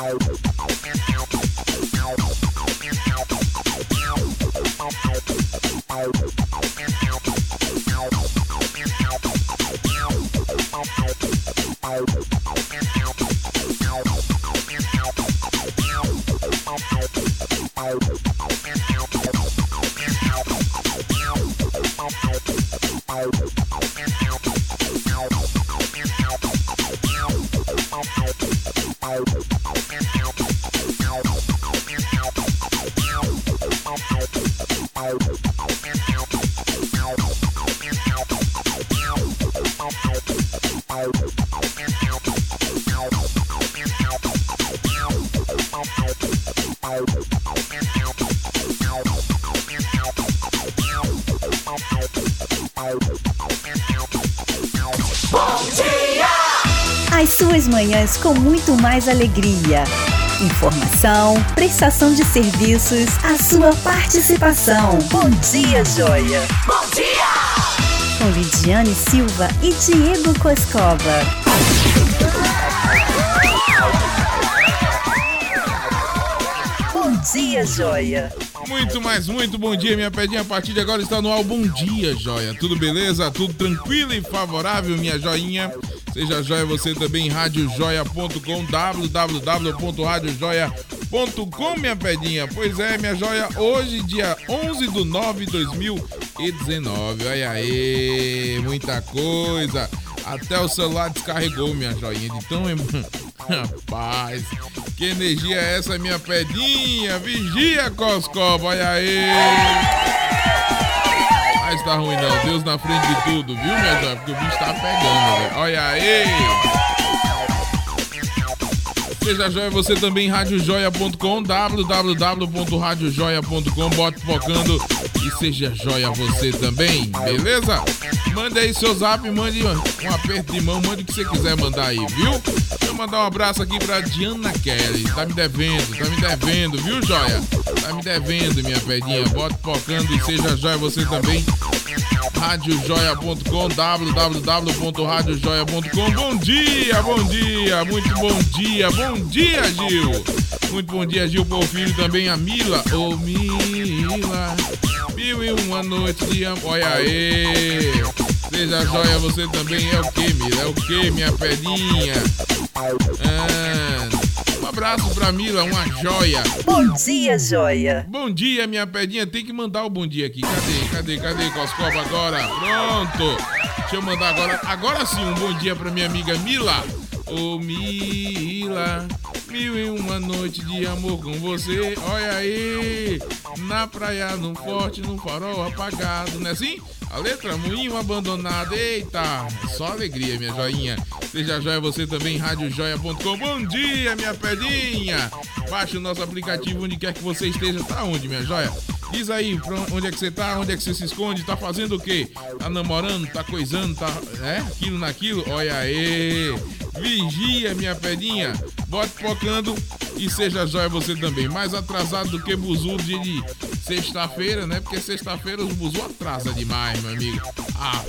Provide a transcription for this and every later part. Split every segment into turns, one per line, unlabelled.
I'll com muito mais alegria. Informação, prestação de serviços, a sua participação. Bom dia, Joia.
Bom dia!
Com Lidiane Silva e Diego Coscova. Bom dia, Joia.
Muito mais, muito bom dia, minha pedinha. A partir de agora está no ar. Bom dia, joia. Tudo beleza? Tudo tranquilo e favorável, minha joinha? Seja joia você também radiojoia.com, www.radiojoia.com, minha pedinha. Pois é, minha joia, hoje, dia 11 do 9 de 2019. Olha aí, muita coisa. Até o celular descarregou, minha joinha. De tão. Rapaz, que energia é essa, minha pedinha? Vigia, Coscoba, olha aí. Mas tá ruim não, Deus na frente de tudo, viu, minha joia? Porque o bicho tá pegando, velho. Olha aí! Seja joia você também, radiojoia.com, www.radiojoia.com, bote focando e seja joia você também, beleza? Mande aí seu zap, mande um aperto de mão, mande o que você quiser mandar aí, viu? Deixa eu mandar um abraço aqui pra Diana Kelly, tá me devendo, tá me devendo, viu, joia? Tá me devendo, minha pedinha, bote focando e seja joia você também radiojoia.com, www.radiojoia.com. Bom dia, bom dia, muito bom dia, bom dia, Gil. Muito bom dia, Gil Porfírio, também a Mila. Ô, oh, Mila, mil e uma noite de amor. Olha aí. Seja joia, você também é o que, Mila? É o que, minha pedinha? Ah, abraço pra Mila, uma joia.
Bom dia, joia.
Bom dia, minha pedinha. Tem que mandar o bom dia aqui. Cadê? Cadê? Cadê Coscoba agora? Pronto. Deixa eu mandar agora. Agora sim, um bom dia pra minha amiga Mila. Ô, oh, Mila. Mil e uma noite de amor com você. Olha aí. Na praia, num forte, num farol apagado, não é assim? A letra moinho abandonado. Eita, só alegria, minha joinha. Seja joia você também, radiojoia.com. Bom dia, minha pedinha. Baixe o nosso aplicativo onde quer que você esteja. Tá onde, minha joia? Diz aí, onde é que você tá? Onde é que você se esconde? Tá fazendo o quê? Tá namorando? Tá coisando? Tá, é? Aquilo naquilo? Olha aí. Vigia, minha pedinha. Bote focando e seja jóia você também. Mais atrasado do que buzu de sexta-feira, né? Porque sexta-feira os buzu atrasa demais, meu amigo. Ah,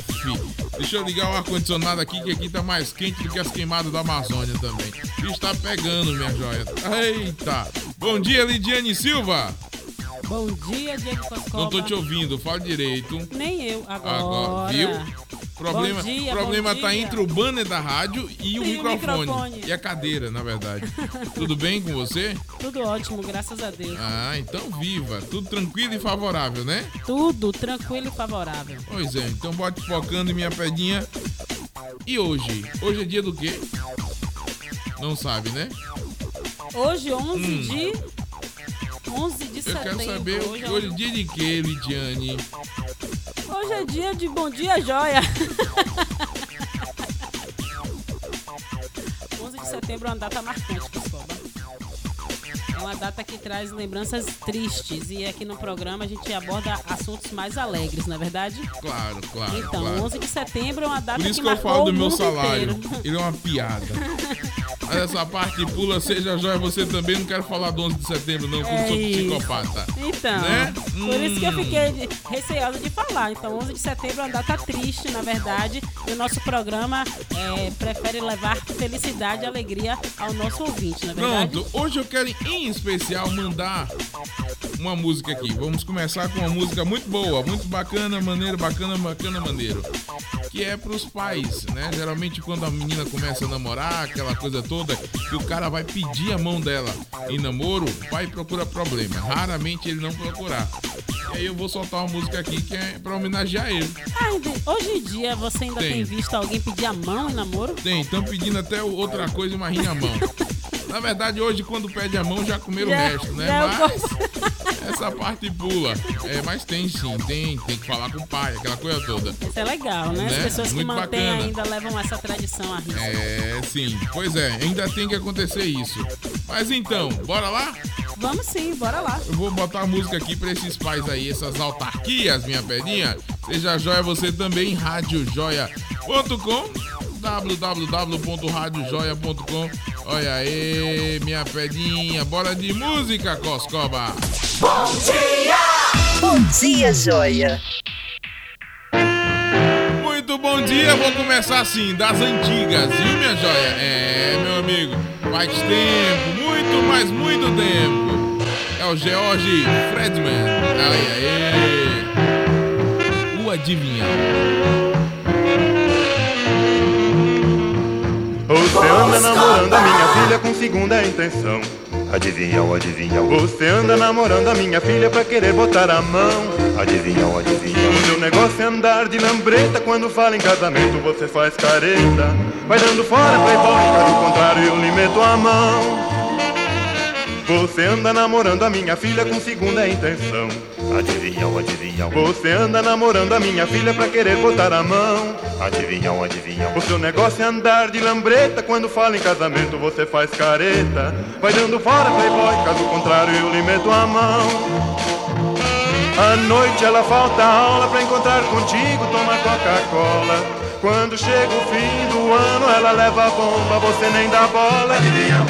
Deixa eu ligar o ar-condicionado aqui, que aqui tá mais quente do que as queimadas da Amazônia também. Está pegando, minha joia. Eita. Bom dia, Lidiane Silva.
Bom dia, Diego Pascoal.
Não tô te ouvindo, fala direito.
Nem eu, agora. Agora,
viu? Problema, dia, problema tá entre o banner da rádio e o, microfone, o microfone. E a cadeira, na verdade. Tudo bem com você?
Tudo ótimo, graças a Deus.
Ah, então viva. Tudo tranquilo e favorável, né?
Tudo tranquilo e favorável.
Pois é, então bote focando em minha pedinha. E hoje? Hoje é dia do quê? Não sabe, né?
Hoje, 11 hum. de 11 de setembro.
Eu quero saber hoje, hoje é dia de quê, Lidiane?
Hoje é dia de Bom Dia Joia. 11 de setembro é uma data marcante, uma data que traz lembranças tristes e aqui no programa a gente aborda assuntos mais alegres, não é verdade?
Claro, claro.
Então,
claro.
11 de setembro é uma data
Por isso
que,
que eu falo do meu
salário.
Inteiro. Ele é uma piada. Mas essa parte pula, seja joia, você também. Não quero falar do 11 de setembro, não, porque é sou psicopata.
Então, né? por hum. isso que eu hum. fiquei receosa de falar. Então, 11 de setembro é uma data triste, na verdade. E o nosso programa é, prefere levar felicidade e alegria ao nosso ouvinte, na verdade.
Pronto, hoje eu quero em especial mandar uma música aqui. Vamos começar com uma música muito boa, muito bacana, maneiro, bacana, bacana, maneiro. Que é pros pais, né? Geralmente quando a menina começa a namorar, aquela coisa toda, que o cara vai pedir a mão dela em namoro, o pai procura problema. Raramente ele não procurar. E aí eu vou soltar uma música aqui que é pra homenagear ele.
Ah, hoje em dia você ainda tem, tem visto alguém pedir a mão em namoro?
Tem, estão pedindo até outra coisa, uma rinha a mão. Na verdade, hoje, quando pede a mão, já comeram já, o resto, né? Mas essa parte pula. É, mas tem sim, tem, tem que falar com o pai, aquela coisa toda.
Isso é legal, né? né? As pessoas Muito que mantêm bacana. ainda levam essa tradição a risco.
É, sim. Pois é, ainda tem que acontecer isso. Mas então, bora lá?
Vamos sim, bora lá.
Eu vou botar a música aqui pra esses pais aí, essas autarquias, minha pedinha. Seja joia você também, radiojoia.com www.radiojoia.com. Olha aí, minha pedinha. Bora de música, Coscoba.
Bom dia! Bom dia, Joia.
Muito bom dia. Vou começar assim, das antigas, viu, minha joia? É, meu amigo, faz tempo, muito, mas muito tempo. É o George Fredman. Aí, aí. O adivinhão.
Você anda namorando a minha filha com segunda intenção. Adivinha ou adivinha? Você anda namorando a minha filha pra querer botar a mão. Adivinha ou adivinha? O seu negócio é andar de lambreta. Quando fala em casamento, você faz careta. Vai dando fora, playboy. Caso contrário, eu lhe meto a mão. Você anda namorando a minha filha com segunda intenção. Adivinham, adivinham. Você anda namorando a minha filha pra querer botar a mão. Adivinham, adivinham. O seu negócio é andar de lambreta. Quando fala em casamento, você faz careta. Vai dando fora, playboy. Caso contrário, eu lhe meto a mão. À noite ela falta aula pra encontrar contigo, tomar Coca-Cola. Quando chega o fim do ano, ela leva a bomba, você nem dá bola. Adivinham.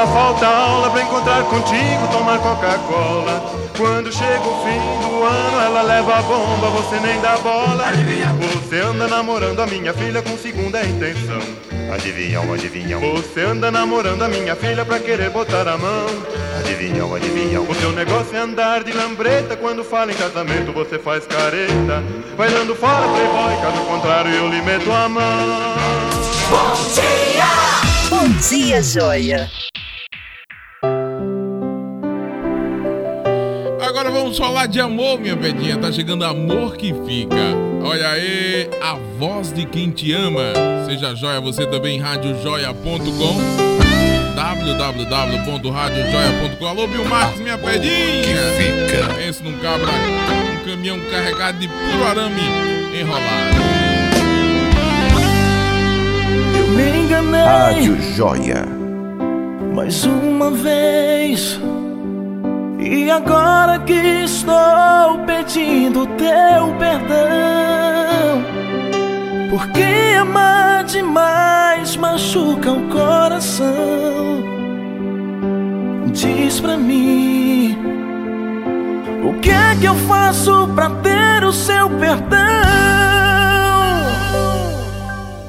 Ela falta aula pra encontrar contigo, tomar Coca-Cola. Quando chega o fim do ano, ela leva a bomba, você nem dá bola. Adivinha. Você anda namorando a minha filha com segunda intenção. Adivinham, adivinham. Você anda namorando a minha filha pra querer botar a mão. Adivinham, adivinham. O seu negócio é andar de lambreta. Quando fala em casamento, você faz careta. Vai dando fora, playboy. Caso contrário, eu lhe meto a mão.
Bom dia! Bom dia, joia.
Vamos falar de amor, minha pedinha. Tá chegando amor que fica. Olha aí, a voz de quem te ama. Seja joia, você também, radiojoia.com www.radiojoia.com Alô, Bill Marques, minha pedinha. Que fica. Pense num cabra, um caminhão carregado de puro arame enrolado
me enganei. Rádio Joia. Mais uma vez. E agora que estou pedindo teu perdão. Porque amar demais machuca o coração. Diz pra mim. O que é que eu faço pra ter o seu perdão?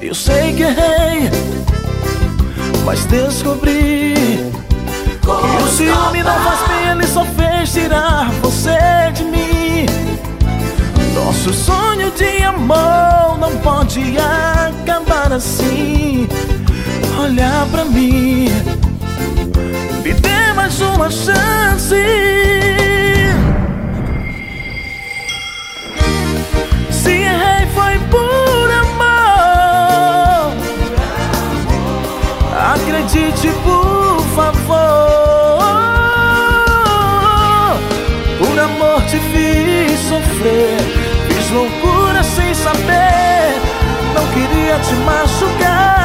Eu sei que errei, mas descobri que o ciúme não faz bem, ele só fez tirar você de mim. Nosso sonho de amor não pode acabar assim. Olha pra mim, me dê mais uma chance. Se errei foi por Acredite, por saber, não queria te machucar.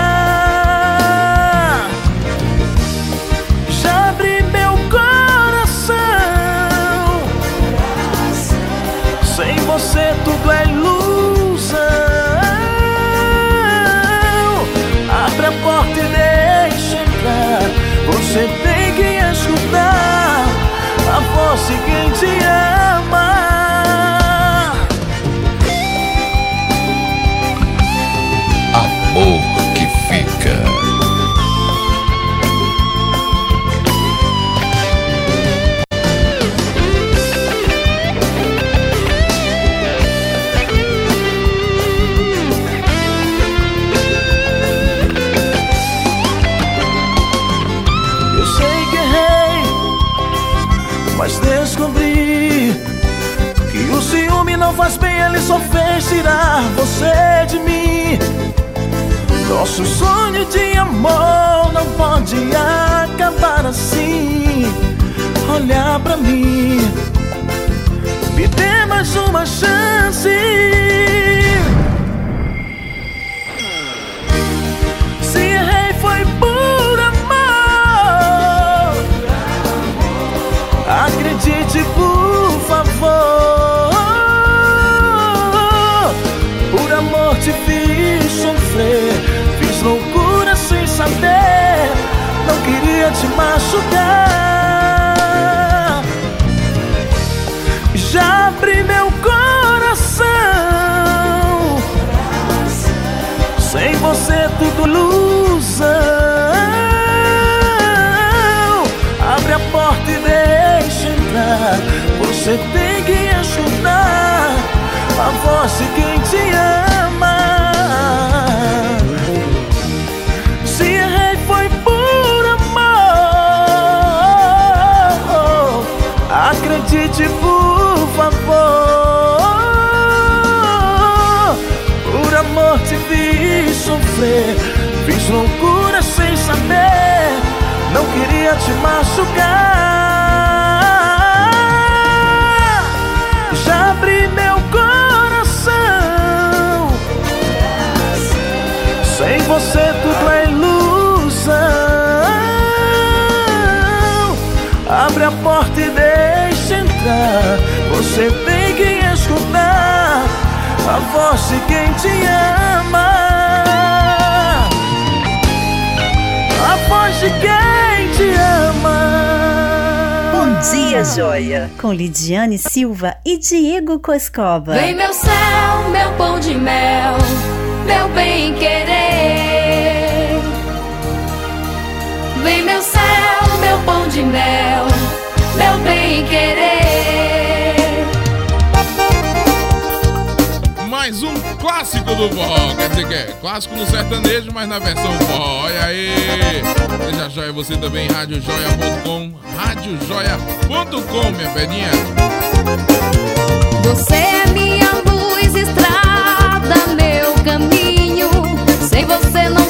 Só fez tirar você de mim. Nosso sonho de amor não pode acabar assim. Olhar pra mim, queria te machucar. Já abri meu coração. Sem você tudo é ilusão. Abre a porta e deixa entrar. Você tem que escutar A voz de quem te ama. A voz de quem
dia, joia! Com Lidiane Silva e Diego Coscova.
Vem meu céu, meu pão de mel, meu bem querer. Vem meu céu, meu pão de mel, meu bem querer.
Mais um clássico do forró. Quer dizer que é clássico no sertanejo, mas na versão forró. Olha aí! Seja joia você também, radiojoia.com. Radiojoia.com, minha pedinha.
Você é minha luz, estrada, meu caminho. Sem você não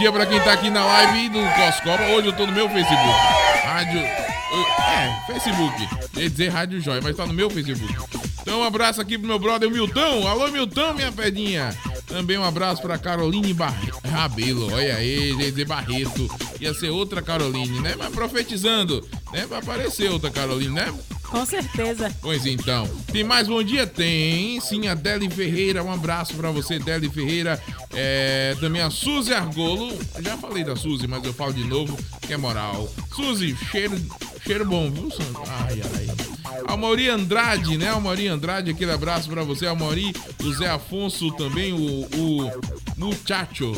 dia pra quem tá aqui na live do Coscoba. Hoje eu tô no meu Facebook. Rádio. É, Facebook. Ia dizer Rádio Joia, mas tá no meu Facebook. Então um abraço aqui pro meu brother Milton. Alô, Milton, minha pedinha. Também um abraço pra Caroline Bar... Rabelo. Olha aí, dizer Barreto. Ia ser outra Caroline, né? Mas profetizando, né? Vai aparecer outra Caroline, né?
Com certeza.
Pois então. Tem mais bom dia? Tem. Sim, a Deli Ferreira. Um abraço pra você, Deli Ferreira. É, também a Suzy Argolo. Já falei da Suzy, mas eu falo de novo, que é moral. Suzy, cheiro, cheiro bom, viu, Sandro? Ai, ai. A Mauri Andrade, né? A Mauri Andrade, aquele abraço pra você. A Mauri, o Zé Afonso também, o, o Muchacho.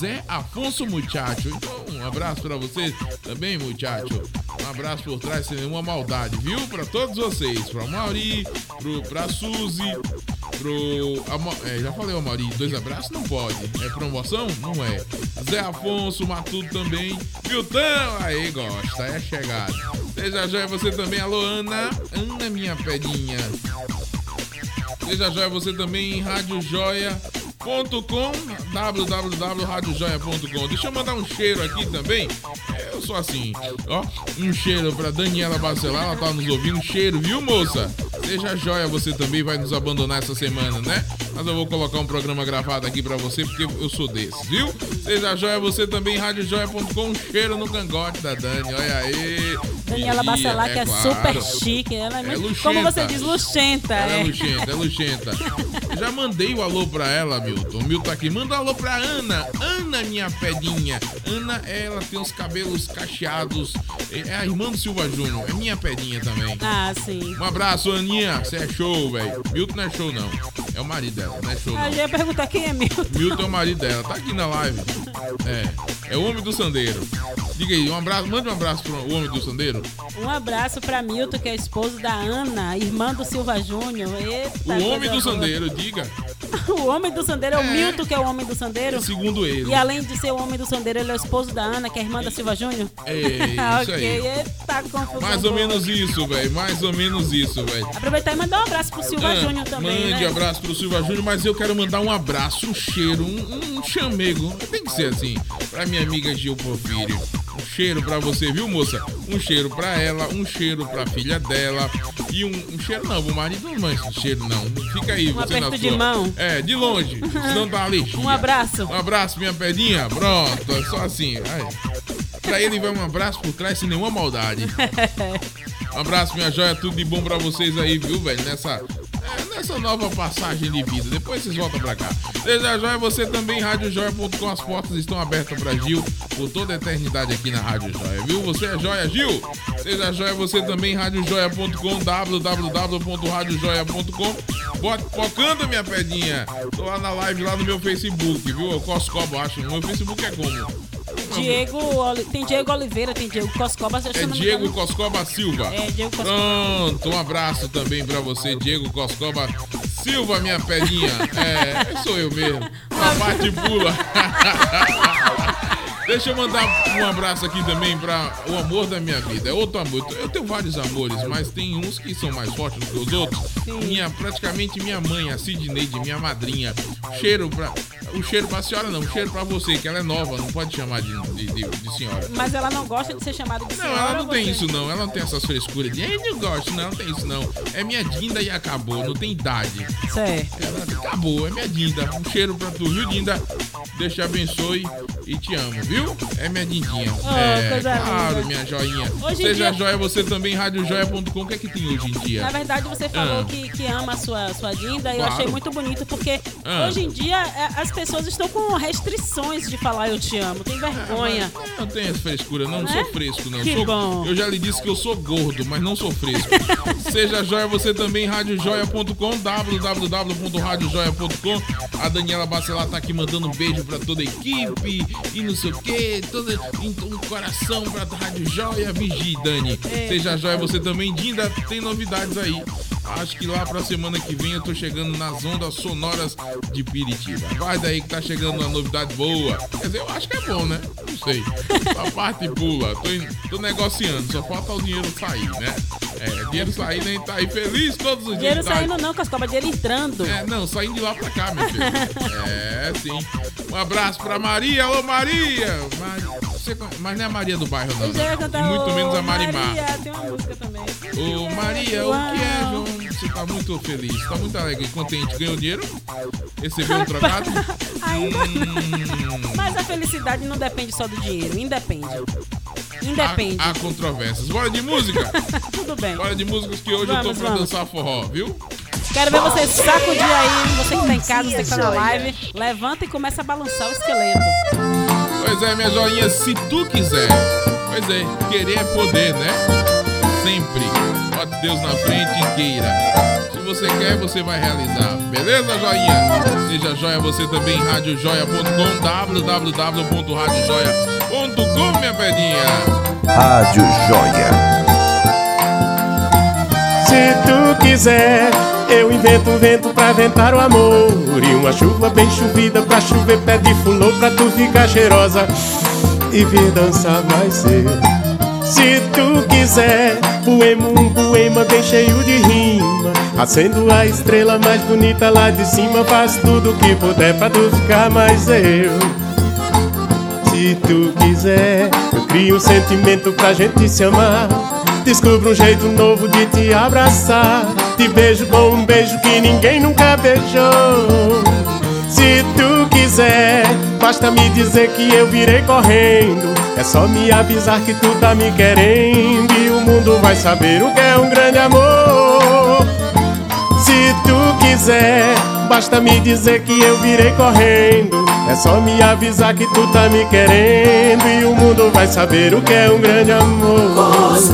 Zé Afonso Muchacho. Então, um abraço pra você também, Muchacho. Um abraço por trás sem nenhuma maldade, viu? Pra todos vocês. Pra Mauri, pra Suzy, pro. É, já falei, ó, Mauri, dois abraços não pode. É promoção? Não é. Zé Afonso, Matuto também. Milton, aí gosta, é chegado. Seja joia você também, alô Ana. Ana, minha pedinha. Seja joia você também Rádio Joia radiojoia.com, www.radiojoia.com. Deixa eu mandar um cheiro aqui também. Eu sou assim, ó, um cheiro pra Daniela Bacelar, ela tá nos ouvindo. Cheiro, viu, moça? Seja joia, você também vai nos abandonar essa semana, né? Mas eu vou colocar um programa gravado aqui pra você, porque eu sou desse, viu? Seja joia, você também, radiojoia.com. Cheiro no cangote da Dani, olha aí.
Daniela Bacelar, que é,
claro.
super chique. Ela é,
É
muito,
luxenta.
como você diz, luxenta.
Ela é
é.
luxenta, é luxenta. Já mandei o alô pra ela, Milton. O Milton tá aqui. Manda um alô pra Ana. Ana, minha pedinha. Ana, ela tem os cabelos cacheados. É a irmã do Silva Júnior. É minha pedinha também.
Ah, sim.
Um abraço, Aninha. Você é show, velho. Milton não é show, não. É o marido dela, não é show,
Ah, Eu ia perguntar quem é Milton.
Milton é o marido dela. Tá aqui na live. É. É o homem do sandeiro. Diga aí, um abraço. Manda um abraço pro homem do sandeiro.
Um abraço pra Milton, que é esposo da Ana, irmã do Silva Júnior. Eita,
O homem do sandeiro, diga.
o homem do sandeiro é, o
É.
Milton, que é o homem do sandeiro.
Segundo ele.
E além de ser o homem do sandeiro, ele é o esposo da Ana, que é irmã da Silva Júnior.
É, isso
ok,
aí.
eita, confusão.
Mais ou
boa.
menos isso, velho. Mais ou menos isso, velho.
Aproveitar e mandar um abraço pro Silva
Ah,
Júnior também,
Mande
né?
abraço pro Silva Júnior, mas eu quero mandar um abraço, um cheiro, um, um chamego. Tem que ser assim, pra minha amiga Gil Porfírio. Um cheiro pra você, viu, moça? Um cheiro pra ela, um cheiro pra filha dela. E um, um cheiro não, o marido não esse cheiro, não. Fica aí,
Um
você na sua.
de mão.
É, de longe, senão dá alergia.
Um abraço.
Um abraço, minha pedinha. Pronto, é só assim. Ai. Pra ele vai um abraço por trás sem nenhuma maldade. Um abraço, minha joia. Tudo de bom pra vocês aí, viu, velho? Nessa, é, nessa nova passagem de vida. Depois vocês voltam pra cá. Seja joia, você também, radiojoia.com. As portas estão abertas pra Gil por toda a eternidade aqui na Rádio Joia, viu? Você é joia, Gil? Seja joia, você também, radiojoia.com, www.radiojoia.com. Bota- Focando, minha pedinha. Tô lá na live, lá no meu Facebook, viu? Eu Coscoba, acho. Meu Facebook é como?
Diego, tem Diego Oliveira, tem Diego Coscoba.
É Diego. Coscoba Silva.
É, Diego Coscoba.
Pronto, um abraço também pra você, Diego Coscoba Silva, minha pedinha. É, sou eu mesmo. Uma parte pula. Deixa eu mandar um abraço aqui também pra o amor da minha vida. É outro amor. Eu tenho vários amores, mas tem uns que são mais fortes do que os outros. Minha, praticamente minha mãe, a Sidneide, minha madrinha. Cheiro pra. O cheiro pra senhora não, o cheiro pra você, que ela é nova, não pode chamar de, de, de- de senhora.
Mas ela não gosta de ser chamada de
Não,
senhora.
ela não tem
você-
isso não, ela não tem essas frescuras de "Ei, não gosto, não, não tem isso não. É minha Dinda e acabou, não tem idade.
Certo.
Ela acabou, é minha Dinda. Um cheiro pra tu, viu, Dinda? Deus te abençoe e te amo, viu? É minha Dindinha.
Oh,
é, claro,
linda.
minha joinha.
Hoje
Seja
dia-
joia você também, radiojoia.com. O que é que tem hoje em dia?
Na verdade, você falou
Ah.
que, que ama a sua, sua Dinda e eu achei muito bonito, porque
Ah.
hoje em dia é, as pessoas estão com restrições de falar eu te amo. Tem vergonha.
Mas Não tenho essa frescura, não, não
Né?
sou fresco, não.
Que
Sou-
bom.
Eu já lhe disse que eu sou gordo, mas não sou fresco. Seja joia você também, radiojoia.com, www.radiojoia.com. A Daniela Bacelar tá aqui mandando um beijo pra toda a equipe e não sei o que, toda, um coração pra Rádio Joia. Vigie, Dani.
É.
Seja joia você também, Dinda, tem novidades aí. Acho que lá pra semana que vem eu tô chegando nas ondas sonoras de Piritiba. Vai daí que tá chegando uma novidade boa. Quer dizer, eu acho que é bom, né? Não sei. A parte pula. Tô, tô negociando, só falta o dinheiro sair, né? É, dinheiro saindo, hein? Tá aí feliz todos os
Dinheiro
dias. tá?
saindo não, Cascoba, dinheiro entrando.
É, não, saindo de lá pra cá, meu filho. É, sim. Um abraço pra Maria. Alô, Maria! Maria você, mas não é a Maria do bairro, não. Né?
cantar
E muito
ô,
menos a Marimar.
Maria, tem uma música também.
Ô, Maria, o que é, João? Você tá muito feliz, tá muito alegre, contente. Ganhou dinheiro? Recebeu um trocado?
Ainda
Hum,
Mas a felicidade não depende só do dinheiro, independe. Independe.
há, há controvérsias. Bora de música?
Tudo bem.
Bora de músicas que hoje eu
Vamos,
tô pra
vamos.
dançar forró, viu?
Quero ver você sacudir aí, você que tá em casa, você que tá na live. Levanta e começa a balançar o esqueleto.
Pois é, minha joinha, se tu quiser. Pois é, querer é poder, né? Sempre. Bote Deus na frente e queira. Se você quer, você vai realizar. Beleza, joinha? Seja joia você também, radiojoia.com, www.radiojoia.com, minha pedinha.
Rádio Joia.
Se tu quiser, eu invento um vento pra ventar o amor. E uma chuva bem chovida pra chover pé de fulô pra tu ficar cheirosa e vir dançar mais cedo. Se tu quiser, poema um poema bem cheio de rima. Acendo a estrela mais bonita lá de cima. Faz tudo o que puder pra tu ficar mais eu. Se tu quiser, eu crio um sentimento pra gente se amar. Descubro um jeito novo de te abraçar. Te beijo com um beijo que ninguém nunca beijou. Se tu quiser, basta me dizer que eu virei correndo. É só me avisar que tu tá me querendo e o mundo vai saber o que é um grande amor. Se tu quiser, basta me dizer que eu virei correndo. É só me avisar que tu tá me querendo e o mundo vai saber o que é um grande amor. Se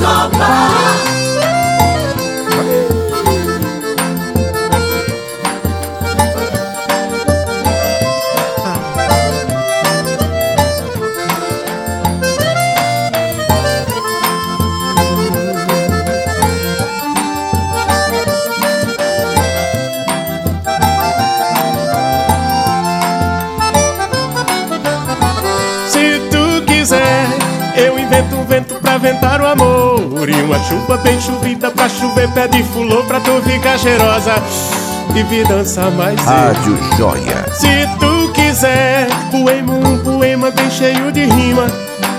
um vento pra ventar o amor. E uma chuva bem chovida pra chover pé de fulô pra tu ficar cheirosa e vir dançar mais.
Rádio Joia.
Se tu quiser, poema um poema bem cheio de rima.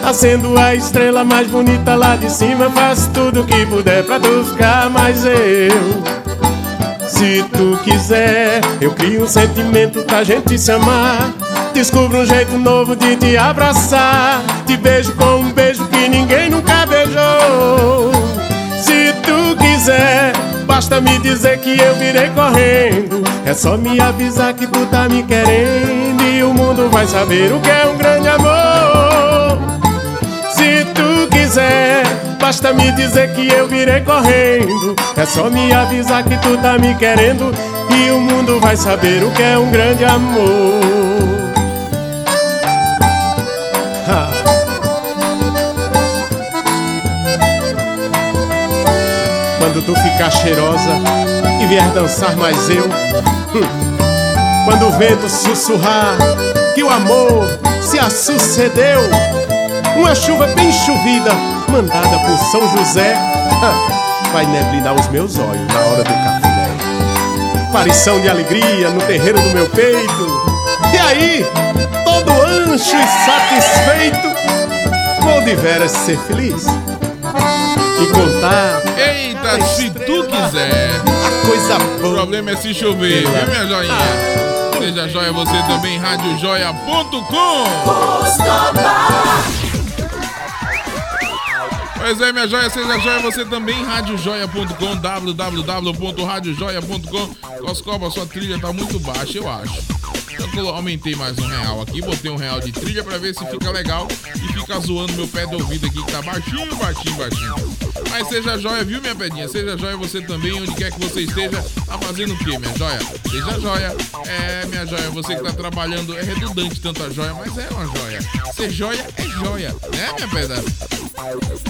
Acendo a estrela mais bonita lá de cima. Faço tudo que puder pra tu ficar mais eu. Se tu quiser, eu crio um sentimento pra gente se amar. Descubro um jeito novo de te abraçar. Te beijo com um beijo que ninguém nunca beijou. Se tu quiser, basta me dizer que eu virei correndo. É só me avisar que tu tá me querendo e o mundo vai saber o que é um grande amor. Se tu quiser, basta me dizer que eu virei correndo. É só me avisar que tu tá me querendo e o mundo vai saber o que é um grande amor. Tu ficar cheirosa e vier dançar mais eu. hum. Quando o vento sussurrar que o amor se a sucedeu. Uma chuva bem chovida, mandada por São José, vai neblinar os meus olhos na hora do café. Aparição de alegria no terreiro do meu peito. E aí, todo ancho e satisfeito, vou de veras ser feliz e contar
Eita, se tu quiser.
a coisa
O
boa.
problema é se chover, viu, minha joinha? Seja joia você também, radiojoia.com. Pois é, minha joia, seja joia você também, radiojoia.com, www.radiojoia.com. Coscoba, sua trilha tá muito baixa, eu acho. Então eu aumentei mais um real aqui, botei um real de trilha pra ver se fica legal e fica zoando meu pé de ouvido aqui que tá baixinho, baixinho, baixinho. Mas seja joia, viu, minha pedinha? Seja joia você também, onde quer que você esteja, tá fazendo o quê, minha joia? Seja joia. É, minha joia, você que tá trabalhando, é redundante tanta joia, mas é uma joia. Ser joia é joia, né, minha pedra?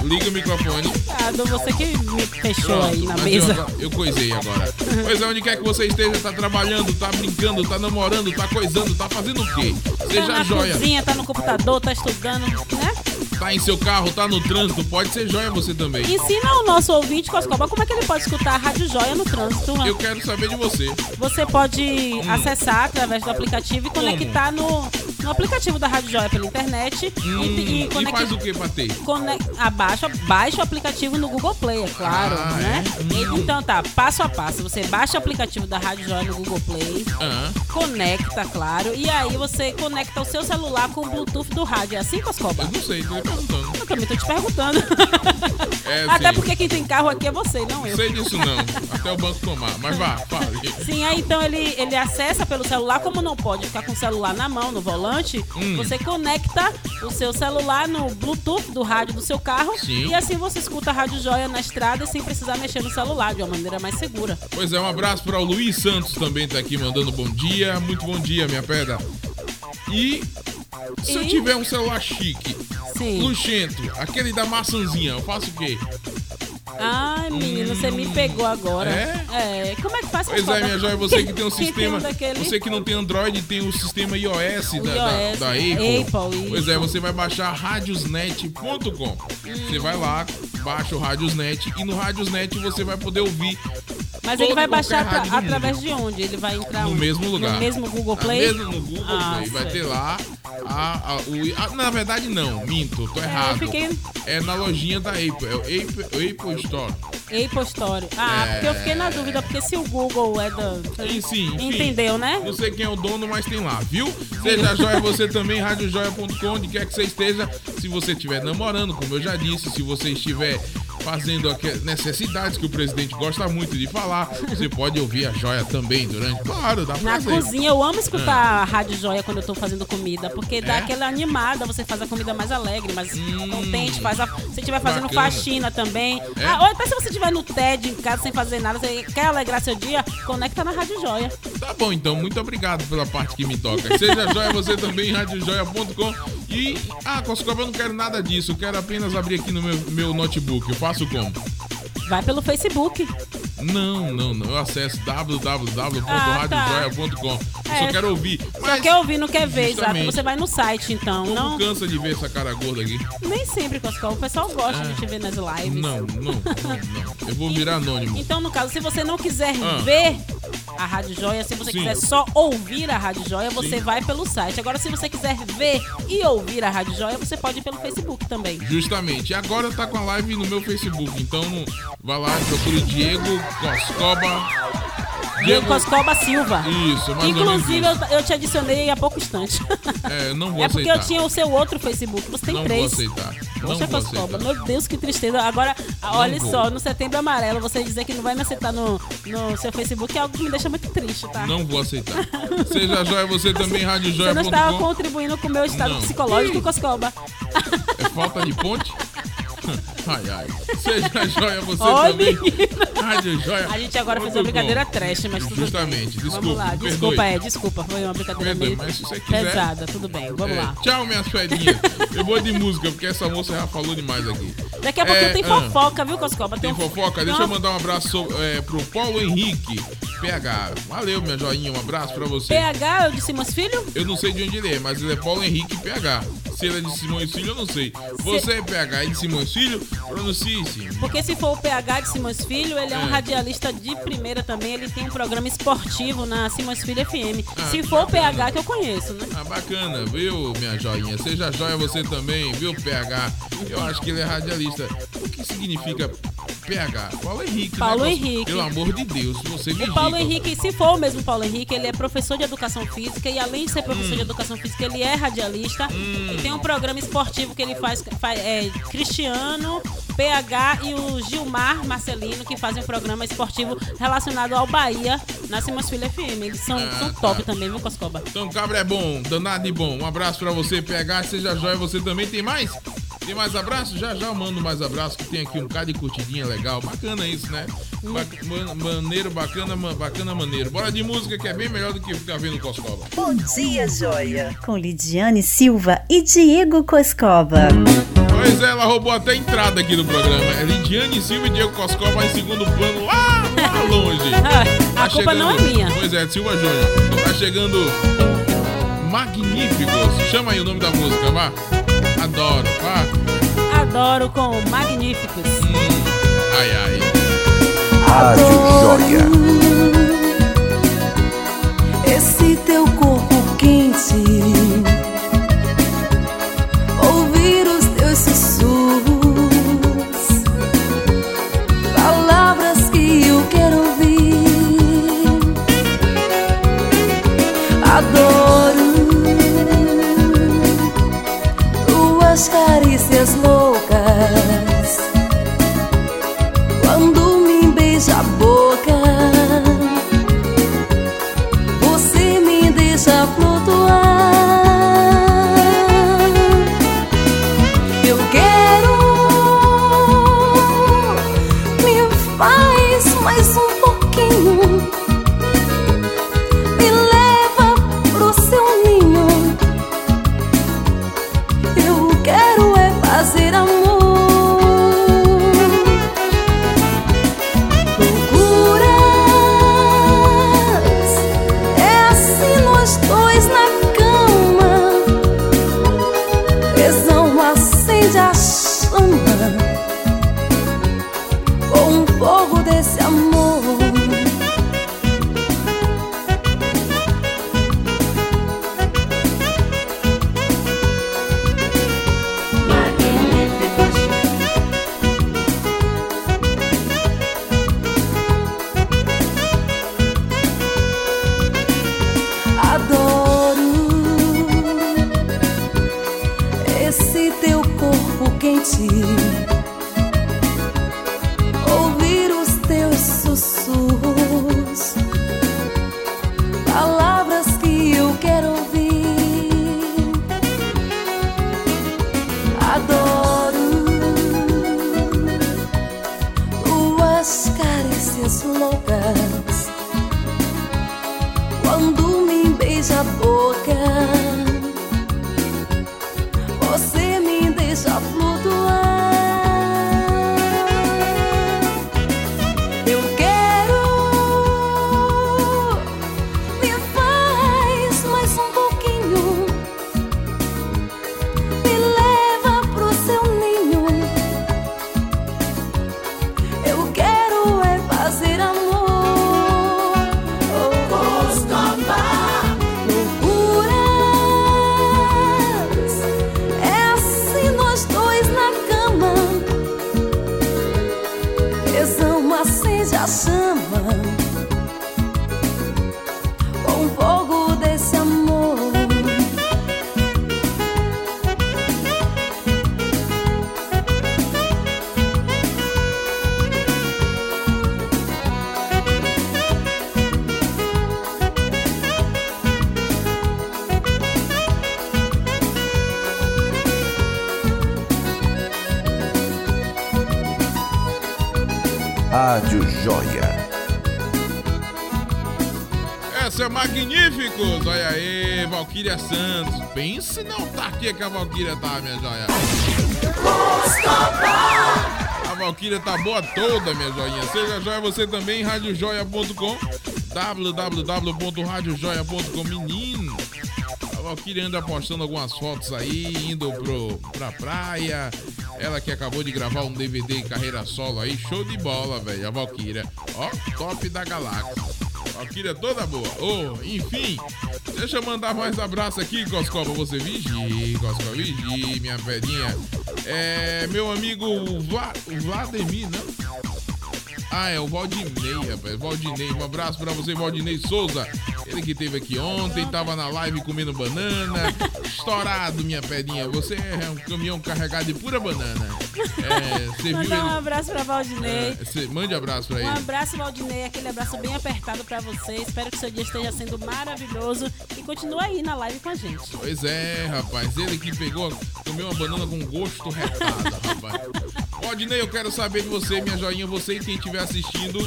Liga o microfone.
Ah, você que me fechou
Pronto,
aí na mesa.
Eu, eu coisei agora. Pois é, onde quer que você esteja, tá trabalhando, tá brincando, tá namorando, tá coisando, tá fazendo o quê?
Tá
Seja
na
joia.
cozinha, tá no computador, tá estudando, né?
Tá em seu carro, tá no trânsito, pode ser joia você também.
Ensina o nosso ouvinte, Coscoba, como é que ele pode escutar a Rádio Joia no trânsito.
Eu quero saber de você.
Você pode acessar através do aplicativo e conectar no, no aplicativo da Rádio Joia pela internet
Hum,
e, e
e
conectar.
faz o que pra ter?
Abaixa, baixa o aplicativo no Google Play, é claro,
Ah,
né?
é?
E- Então tá, passo a passo. Você baixa o aplicativo da Rádio Joia no Google Play,
Ah,
conecta, claro, e aí você conecta o seu celular com o Bluetooth do rádio. É assim, Coscoba?
eu não sei, tô perguntando.
Eu também tô te perguntando.
É,
Até
sim.
porque quem tem carro aqui é você, não eu.
Não sei disso não. Até o banco tomar. Mas vá, fale.
Sim, aí então ele, ele acessa pelo celular, como não pode ficar com o celular na mão, no volante,
Hum.
você conecta o seu celular no Bluetooth do rádio do seu carro
Sim.
e assim você escuta a Rádio Joia na estrada sem precisar mexer no celular, de uma maneira mais segura.
Pois é, um abraço para o Luiz Santos também tá aqui mandando bom dia. Muito bom dia, minha pedra. E se eu tiver um celular chique,
Sim.
luxento, aquele da maçãzinha, eu faço o quê?
Ai, menino, você me pegou agora.
É?
É, como é que faz
Pois é, minha joia, você que tem um sistema.
um daquele?
Você que não tem Android, tem o sistema iOS, da, da-
iOS,
da Apple.
Apple,
pois é, você vai baixar radiosnet.com. Você vai lá, baixa o Radiosnet e no Radiosnet você vai poder ouvir
Mas ele vai baixar através de onde? Ele vai entrar
no
onde?
mesmo lugar.
No mesmo Google Play?
mesmo no Google
Ah,
Play. Vai ter lá a, a- o, a- Na verdade, não, minto, tô errado.
fiquei-
É na lojinha da Apple, é o Apple, Apple Store.
Apple Store. Ah,
É.
porque eu fiquei na dúvida, porque se o Google é da.
Sim, sim, enfim.
Entendeu, né?
Não sei quem é o dono, mas tem lá, viu? Seja joia você também, radiojoia.com, onde quer que você esteja. Se você estiver namorando, como eu já disse, se você estiver fazendo necessidades que o presidente gosta muito de falar, você pode ouvir a joia também durante. Claro, dá pra
Na
fazer.
cozinha, eu amo escutar a Rádio Joia quando eu tô fazendo comida, porque dá
É?
aquela animada, você faz a comida mais alegre, mais contente, faz a, se estiver fazendo
Bacana.
faxina também.
É?
Ah, ou até se você estiver no TED em casa sem fazer nada, você quer alegrar seu dia, conecta na Rádio Joia.
Tá bom, então, muito obrigado pela parte que me toca. Seja joia você também, radiojoia.com. E, ah, Coscoba, eu não quero nada disso, eu quero apenas abrir aqui no meu, meu notebook. Eu faço como?
Vai pelo Facebook.
Não, não, não. Eu acesso www.radiojoia.com. Eu só
É.
quero ouvir.
Só
Mas
quer ouvir, não quer ver, exato. Você vai no site, então. Não,
cansa de ver essa cara gorda aqui?
nem sempre, Coscoba. O pessoal gosta de te ver nas lives.
Não, não, não, não. Eu vou virar anônimo.
Então, no caso, se você não quiser
Ah.
ver a Rádio Joia, se você
Sim.
quiser só ouvir a Rádio Joia, você
Sim.
vai pelo site. Agora, se você quiser ver e ouvir a Rádio Joia, você pode ir pelo Facebook também.
Justamente. Agora tá com a live no meu Facebook. Então, não- vai lá, procure Diego Coscoba.
Diego Coscoba Silva.
Isso, mais
Inclusive,
menos
eu, eu te adicionei há pouco instante.
É, não vou
é porque
aceitar.
eu tinha o seu outro Facebook. Você tem
não
três.
vou aceitar. Não
Poxa, Coscoba, meu Deus, que tristeza. Agora, olha
vou.
só, no setembro amarelo, você dizer que não vai me aceitar no, no seu Facebook é algo que me deixa muito triste, tá?
Não vou aceitar. Seja joia você também,
Você não estava contribuindo com o meu estado
Não.
psicológico. Coscoba.
É falta de ponte? Ai, ai. Seja joia você
Oi,
também.
menina.
Rádio Joia.
A gente agora fez uma brincadeira trash, mas tudo
Justamente,
bem.
desculpa,
Vamos lá, desculpa, é, desculpa. Foi uma brincadeira
Perdoe,
meio
se quiser-
pesada, tudo bem. Vamos
É,
lá.
Tchau, minhas fedinhas. Eu vou de música, porque essa moça já falou demais aqui.
Daqui a pouquinho
É,
tem
ah.
fofoca, viu, Coscoba?
Tem
um-
fofoca?
tem
Deixa eu mandar um abraço é, pro Paulo Henrique, PH. Valeu, minha joinha. Um abraço pra você.
PH, eu disse, meus filhos?
Eu não sei de onde ele é, mas ele é Paulo Henrique PH. Se ele é de Simões Filho, eu não sei. Você é PH e de Simões Filho? Pronuncie-se.
Porque se for o PH de Simões Filho, ele é um radialista de primeira também. Ele tem um programa esportivo na Simões Filho FM.
Ah,
se for o. PH que eu conheço, né?
Ah, bacana, viu, minha joinha? Seja joia você também, viu, PH? Eu acho que ele é radialista. O que significa PH? Paulo Henrique,
Paulo
né?
Henrique.
Pelo amor de Deus, você me
O Paulo. Henrique, se for o mesmo Paulo Henrique, ele é professor de educação física e além de ser professor
Hum.
de educação física, ele é radialista e tem um programa esportivo que ele faz, faz é, Cristiano, PH e o Gilmar Marcelino que fazem um programa esportivo relacionado ao Bahia na Simas Filho FM. Eles são,
Ah,
são
tá.
top também, viu, Coscoba?
Então, cabra é bom, danado e bom. Um abraço pra você, PH. Seja joia você também. Tem mais? Tem mais abraço? Já já eu mando mais abraço, que tem aqui um bocado de curtidinha legal. Bacana isso, né? Ba man- maneiro, bacana, bacana, maneiro. Bora de música que é bem melhor do que ficar vendo Coscoba.
Bom dia, joia. Com Lidiane Silva e Diego Coscoba.
Pois é, ela roubou até a entrada aqui no programa. É Lidiane Silva e Diego Coscoba em segundo plano, lá, lá longe.
a culpa não é minha.
Pois é, Silva Júnior. Tá chegando Magníficos. Chama aí o nome da música, vá. Adoro, vá.
Adoro com Magníficos.
Hum, ai, ai.
Rádio Joia.
Esse teu corpo
Valquíria Santos. Pense na autarquia que a Valquíria tá, minha joia. A Valquíria tá boa toda, minha joinha. Seja joia você também, radiojoia.com www.radiojoia.com Menino, a Valquíria anda postando algumas fotos aí, indo pro, pra praia. Ela que acabou de gravar um DVD carreira solo aí, show de bola, velho. A Valquíria, ó, top da galáxia. Valquíria toda boa. Oh, enfim, deixa eu mandar mais abraço aqui, Coscoba. Você vigie, Coscoba, vigie, minha velhinha. É, meu amigo Va Vladimir, né? Ah, é o Valdinei, rapaz. Valdinei, um abraço pra você, Valdinei Souza. Ele que esteve aqui ontem, tava na live comendo banana. Estourado, minha pedinha. Você é um caminhão carregado de pura banana. É, você viu
Mandar um
ele.
abraço pra Valdinei.
É, você- mande abraço pra
Um
ele.
abraço, Valdinei, aquele abraço bem apertado pra você. Espero que seu dia esteja sendo maravilhoso e continue aí na live com a gente.
Pois é, rapaz. Ele que pegou, comeu uma banana com gosto retado, rapaz. Valdinei, eu quero saber de você, minha joinha, você e quem estiver assistindo.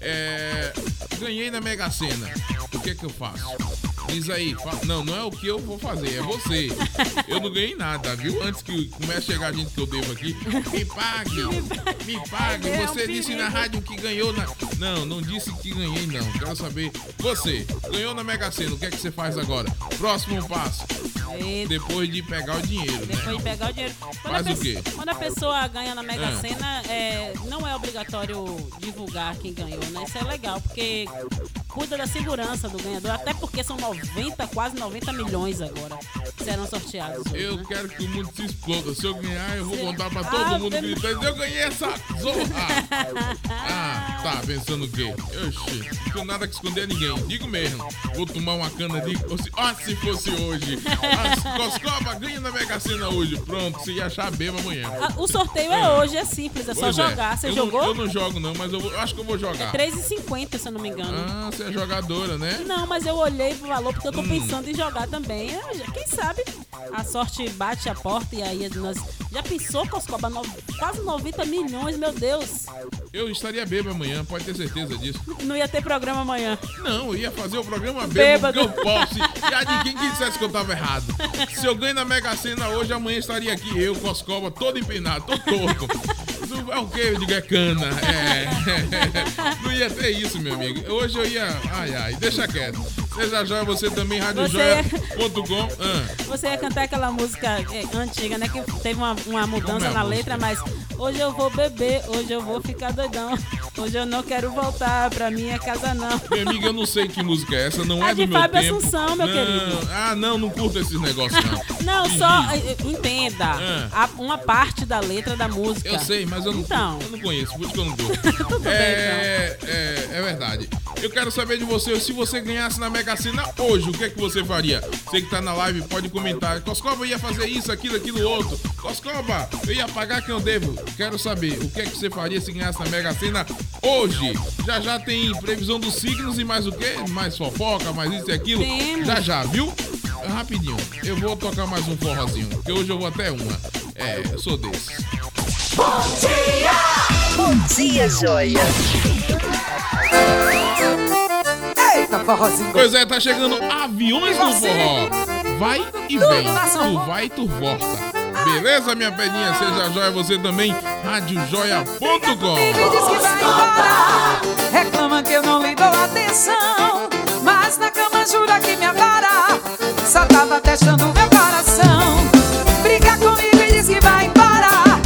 É, ganhei na Mega Sena. O que é que eu faço? Diz aí, não, não é o que eu vou fazer, é você. Eu não ganhei nada, viu? Antes que comece a chegar a gente que eu devo aqui, me pague, me pague.
É,
Você disse na rádio que ganhou na. Não, não disse que ganhei, não. Quero saber. Você, ganhou na Mega Sena, o que é que você faz agora? Próximo passo, depois de pegar o dinheiro, né?
depois de pegar o dinheiro. Quando,
Faz o quê?
quando a pessoa ganha na Mega
Ah.
Sena, é, não é obrigatório divulgar quem ganhou, né? Isso é legal, porque cuida da segurança do ganhador, até porque são 90, quase 90 milhões agora que serão sorteados. hoje,
Eu
né?
quero que o mundo se exploda. Se eu ganhar, eu vou
Sim.
contar pra
Ah,
todo mundo
tem-
gritando. Eu ganhei essa zorra! Ah, tá, pensando o quê? Oxi, não tenho nada que esconder a ninguém. Digo mesmo. Vou tomar uma cana de. Ah, se fosse hoje. Ah, se Coscoba ganha na Mega Sena hoje. Pronto, ia achar bebo amanhã.
Ah, o sorteio é hoje, é simples, é só
Pois
jogar. Você
eu
jogou?
Não, eu não jogo, não, mas eu, vou- eu acho que eu vou jogar.
3,50, se eu não me engano.
Ah, você é jogadora, né?
Não, mas eu olhei pro valor porque eu tô pensando em jogar também. Quem sabe a sorte bate a porta e aí nós. Já pensou, Coscoba? No- Quase 90 milhões, meu Deus.
Eu estaria bebo amanhã, pode ter certeza disso.
Não ia ter programa amanhã.
Não, eu ia fazer o programa
Bêbado.
bêbado eu posso. A de quem que dissesse que eu tava errado. Se eu ganho na Mega Sena hoje, amanhã estaria aqui eu, Coscoba, todo empinado, todo torto. É o que? Eu digo, é cana. É. Não ia ter isso, meu amigo. Hoje eu ia. Ai, ai, deixa quieto. Seja joia, você também, radiojoia.com. Ah,
Você ia cantar aquela música é, antiga, né? Que teve uma, uma mudança
é
na
música?
letra, mas hoje eu vou beber, hoje eu vou ficar doidão. Hoje eu não quero voltar pra minha casa, não.
Minha amiga, eu não sei que música é essa, não é
de
do meu
Fábio
tempo.
Assunção, meu
não.
querido.
Ah, não, não curto esses negócios, não.
Não, só
diz.
eh, entenda
Ah.
a- uma parte da letra da música.
Eu sei, mas eu não,
Então.
eu não conheço, por isso que eu não curto.
Tudo bem,
é, é, é verdade. Eu quero saber de você, se você ganhasse na Mega Sena hoje, o que é que você faria? Você que tá na live pode comentar. Coscoba ia fazer isso, aquilo, aquilo, outro. Coscoba, eu ia pagar quem eu devo. Quero saber, o que é que você faria se ganhasse na Mega Sena hoje? Já já tem previsão dos signos e mais o quê? Mais fofoca, mais isso e aquilo.
Temos.
Já já, viu? Rapidinho, eu vou tocar mais um forrozinho, porque hoje eu vou até uma. É, eu sou desses.
Bom dia, joia.
Eita, forrozinho.
Pois é, tá chegando aviões do forró. Vai e vem. Tu vai e tu volta. Beleza, minha pedinha? Seja joia você também. Radiojoia.com
diz que vai embora. Reclama que eu não lhe dou atenção. Mas na cama jura que me adora. Só tava testando meu coração. Briga comigo e diz que vai embora.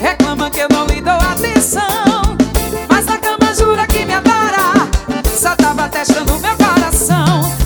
Reclama que eu não lhe dou atenção. Mas na cama jura que me adora. Só tava testando meu coração.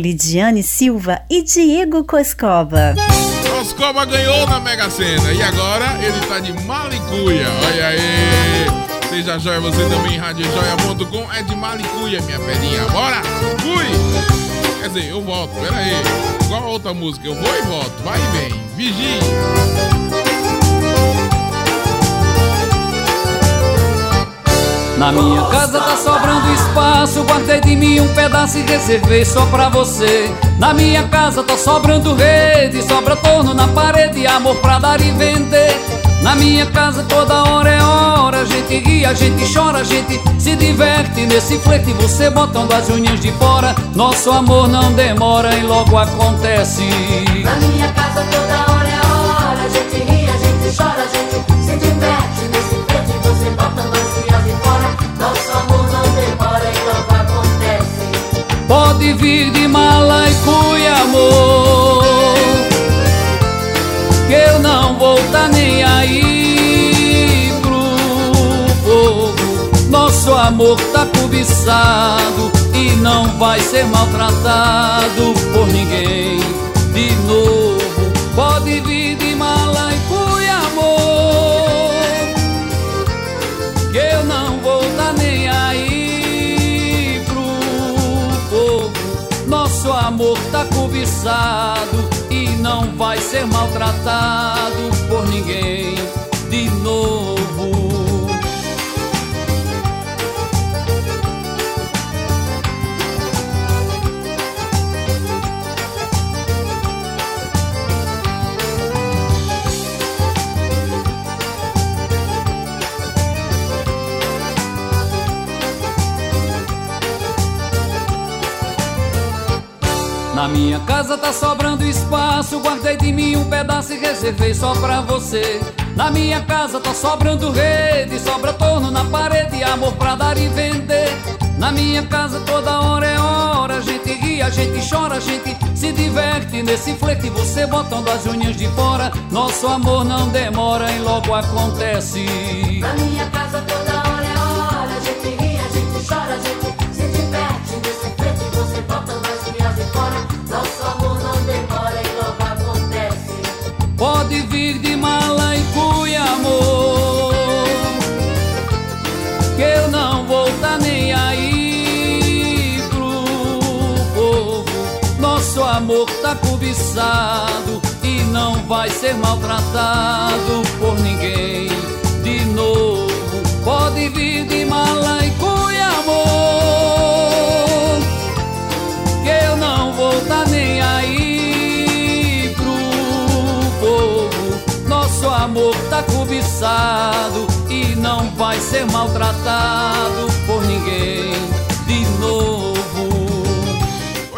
Lidiane Silva e Diego Coscova.
Coscova ganhou na Mega Sena e agora ele tá de malicuia. Olha aí. Seja joia, você também, radiojoia.com é de malicuia, minha pedrinha. Bora! Fui! Quer dizer, eu volto, pera aí. Igual a outra música, eu vou e volto, vai e vem. Vigie!
Na minha casa tá sobrando espaço, guardei de mim um pedaço e reservei só pra você. Na minha casa tá sobrando rede, sobra torno na parede, amor pra dar e vender. Na minha casa toda hora é hora, a gente ri, a gente chora, a gente se diverte nesse flete, você botando as unhas de fora. Nosso amor não demora e logo acontece.
Na minha casa toda hora é hora, a gente ri, a gente chora, a gente
Pode vir de mala e cuia, amor Que eu não vou tá nem aí pro povo Nosso amor tá cobiçado E não vai ser maltratado por ninguém amor tá cobiçado e não vai ser maltratado por ninguém de novo. Minha casa tá sobrando espaço, guardei de mim um pedaço e reservei só pra você. Na minha casa tá sobrando rede, sobra torno na parede, amor pra dar e vender. Na minha casa toda hora é hora, a gente ri, a gente chora, a gente se diverte nesse flete, você botando as unhas de fora. Nosso amor não demora e logo acontece.
Na minha casa amor
tá cobiçado E não vai ser maltratado por ninguém de novo Pode vir de mala e cuia, amor Que eu não vou tá nem aí pro povo. Nosso amor tá cobiçado e não vai ser maltratado por ninguém.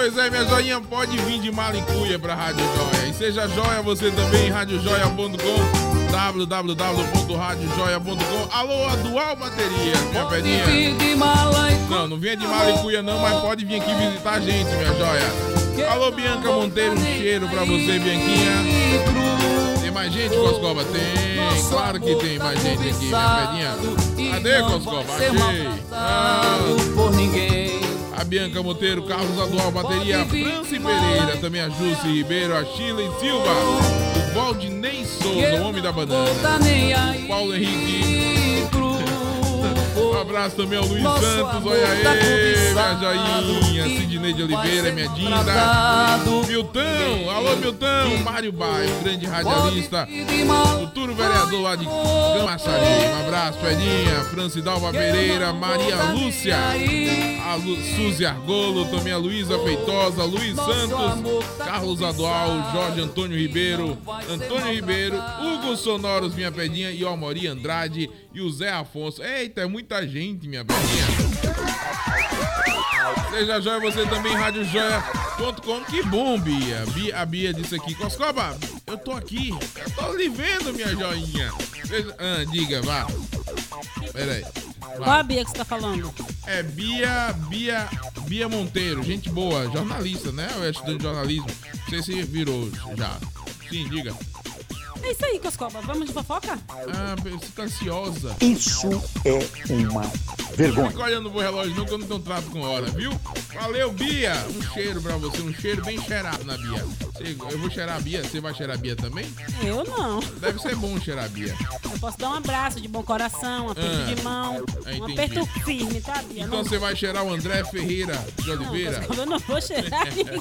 Pois é, minha joinha, pode vir de malicuia pra Rádio Joia. E seja joia você também, radiojoia.com, www.radiojoia.com. Alô, a Dual Bateria, minha pedinha. Não, não venha de malicuia não, mas pode vir aqui visitar a gente, minha joia. Alô, Bianca Monteiro, um cheiro pra você, Bianquinha. Tem mais gente, Coscoba? Tem, claro que tem mais gente aqui, minha pedinha. Cadê, Coscoba? Achei. Ah,
por ninguém.
Bianca Monteiro, Carlos Adual, bateria, Franci Pereira, também a Jússi Ribeiro, a Sheila Silva, o Valdinei Souza, o homem da banana, o Paulo Henrique, abraço também ao Luiz
Nosso
Santos, olha aí,
tá
minha joinha, Sidney de Oliveira, minha Dinda, Milton, alô Milton, Mário Baio, grande radialista, futuro vereador lá de Camaçari, um abraço, Pedinha, Francidalva Pereira, Maria Lúcia, a Lu, Suzy Argolo, também a Luísa Feitosa, Luiz Santos, Carlos Adual, Jorge Antônio Ribeiro, Antônio Ribeiro, Hugo Sonoros, minha pedinha, e o Amori Andrade e o Zé Afonso. Eita, é muita gente, minha pedinha. Seja joia, você também, radiojoia.com. Que bom, Bia. Bia. A Bia disse aqui, Coscoba, eu tô aqui. Eu tô lhe vendo, minha joinha. Seja- Ah, diga, vá. Pera aí.
Qual a Bia que você tá falando?
É Bia, Bia, Bia Monteiro, gente boa, jornalista, né? Ou é estudante de jornalismo? Não sei se virou já. Sim, diga.
É isso aí, Coscoba. Vamos de fofoca?
Ah, você tá ansiosa.
Isso é uma vergonha.
Fica olhando pro relógio não, que eu não tenho trato com hora, viu? Valeu, Bia! Um cheiro pra você, um cheiro bem cheirado na Bia. Eu vou cheirar a Bia, você vai cheirar a Bia também?
Eu não.
Deve ser bom cheirar a Bia.
Eu posso dar um abraço de bom coração, um aperto
Ah.
de mão,
Ah,
um aperto firme, tá, Bia?
Então
Não-
você vai cheirar o André Ferreira de
não,
Oliveira?
Coscoba, eu não vou cheirar ninguém.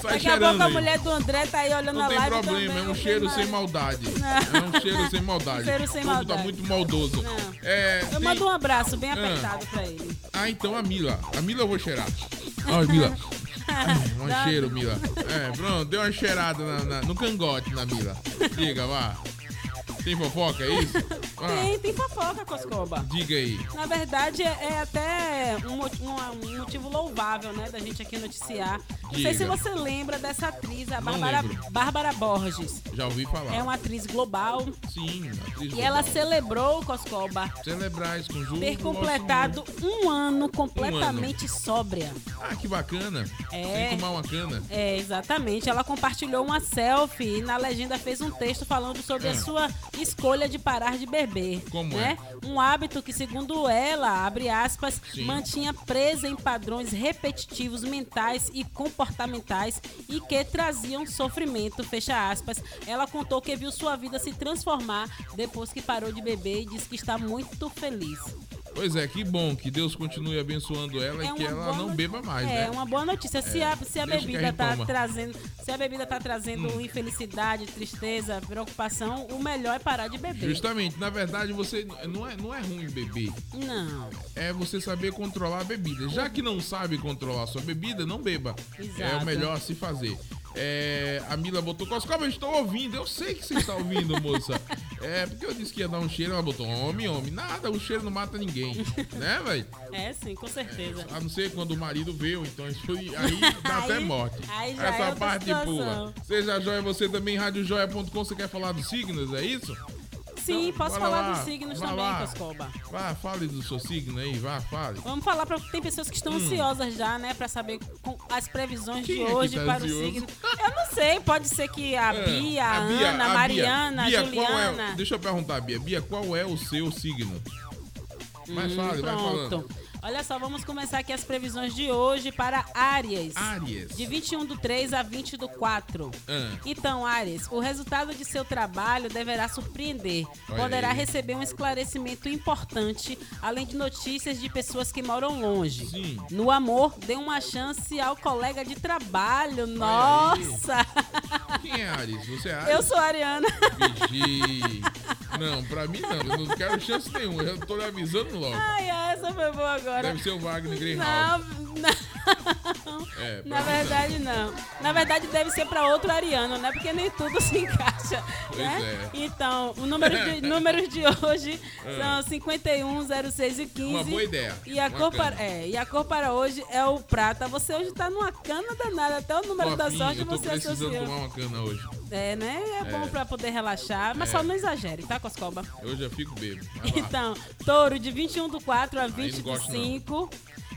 Sai
Daqui a
cheirando
pouco a
aí.
mulher do André tá aí olhando
Não
a
tem
live
problema,
também,
é um
não
cheiro
tem
sem maldade.
Não.
É um cheiro sem maldade.
Cheiro sem
tá
maldade.
muito maldoso. É,
Eu
tem-
mando um abraço bem
Ah.
apertado pra ele.
Ah, então a Mila. A Mila eu vou cheirar. Olha, Mila. Um cheiro, Mila. É, pronto, deu uma cheirada na- na- no cangote na Mila. Diga, vá. Tem fofoca, é isso? Vá,
Tem, tem fofoca, Coscoba.
diga aí.
Na verdade, é, é até um, um- um motivo louvável, né, da gente aqui noticiar. Não sei se
Diga.
você lembra dessa atriz, a Bárbara. Bárbara Borges.
Já ouvi falar.
É uma atriz global.
Sim, atriz
E ela celebrou, Coscoba,
Celebrar esse conjunto.
ter completado um ano completamente sóbria.
Ah, que bacana.
É.
Sem tomar uma cana.
É, exatamente. Ela compartilhou uma selfie e na legenda fez um texto falando sobre
Ah.
a sua escolha de parar de beber.
Como
né? Um hábito que, segundo ela, abre aspas,
Sim.
mantinha presa em padrões repetitivos mentais e comportamentais e que traziam sofrimento, fecha aspas. Ela contou que viu sua vida se transformar depois que parou de beber e disse que está muito feliz.
Pois é, que bom que Deus continue abençoando ela
É
e que ela não beba mais,
é,
né?
uma boa notícia. Se
É,
a, se a bebida
gente
tá
toma. Hum.
trazendo, se a bebida tá trazendo infelicidade, tristeza, preocupação, o melhor é parar de beber.
Justamente, na verdade, você não é, não é ruim beber.
Não.
É você saber controlar a bebida. Já que não sabe controlar a sua bebida, não beba. É
Exato.
o melhor a se fazer. É, a Mila botou Coscoba, eu estou ouvindo. Eu sei que você está ouvindo, moça. É, porque eu disse que ia dar um cheiro, ela botou homem, homem. Nada, o cheiro não mata ninguém. né, velho?
É, sim, com certeza.
A não ser quando o marido veio, então isso aí dá até
Aí-
morte.
aí já
Essa
é
parte
situação.
pula. Seja joia, você também, radiojoia.com, você quer falar dos signos, é isso?
Sim,
Então,
posso falar
lá,
dos signos também,
lá.
Coscoba.
Vá, fale do seu signo aí, vá, fale.
Vamos falar para tem pessoas que estão
Hum.
ansiosas já, né, Pra saber as previsões
Quem
de
é
hoje
tá
para
ansioso?
o signo. Eu não sei, pode ser que a
É,
Bia, a,
Bia,
Ana, a Mariana,
Bia,
a
Bia, qual
Juliana.
é, deixa eu perguntar, Bia. Bia, qual é o seu signo? Mas
Hum,
fale, vai falando.
Olha só, vamos começar aqui as previsões de hoje para Áries.
Áries.
De 21 do 3 a 20 do 4.
Ah.
Então, Áries, o resultado de seu trabalho deverá surpreender.
Olha
Poderá
aí.
receber um esclarecimento importante, além de notícias de pessoas que moram longe.
Sim.
No amor, dê uma chance ao colega de trabalho. Nossa!
Quem é Ares? Você é Ares?
Eu sou a Ariana.
Vigi. Não, pra mim não. Eu não quero chance nenhuma. Eu tô lhe avisando logo.
Ai, essa foi boa agora.
Deve ser o Wagner
Não,
Greenhalgh.
não.
É,
Na verdade, não. Na verdade, deve ser pra outro Ariano, né? Porque nem tudo se encaixa.
Pois
né?
é.
Então, o número de, números de hoje
É.
são 51, 06 e 15.
Uma boa ideia.
E a, cor para, é, e a cor para hoje é o prata. Você hoje tá numa cana danada. Até o número
Tô
da
afim,
sorte
eu tô
você
precisando
associou.
tomar uma cana hoje.
É, né? É, bom
É.
pra poder relaxar. Mas
É.
só não exagere, tá, Coscoba?
Hoje eu fico bêbado. Vai lá.
Então, touro de 21 do 4 a
Aí
20
não
do
gosto,
5.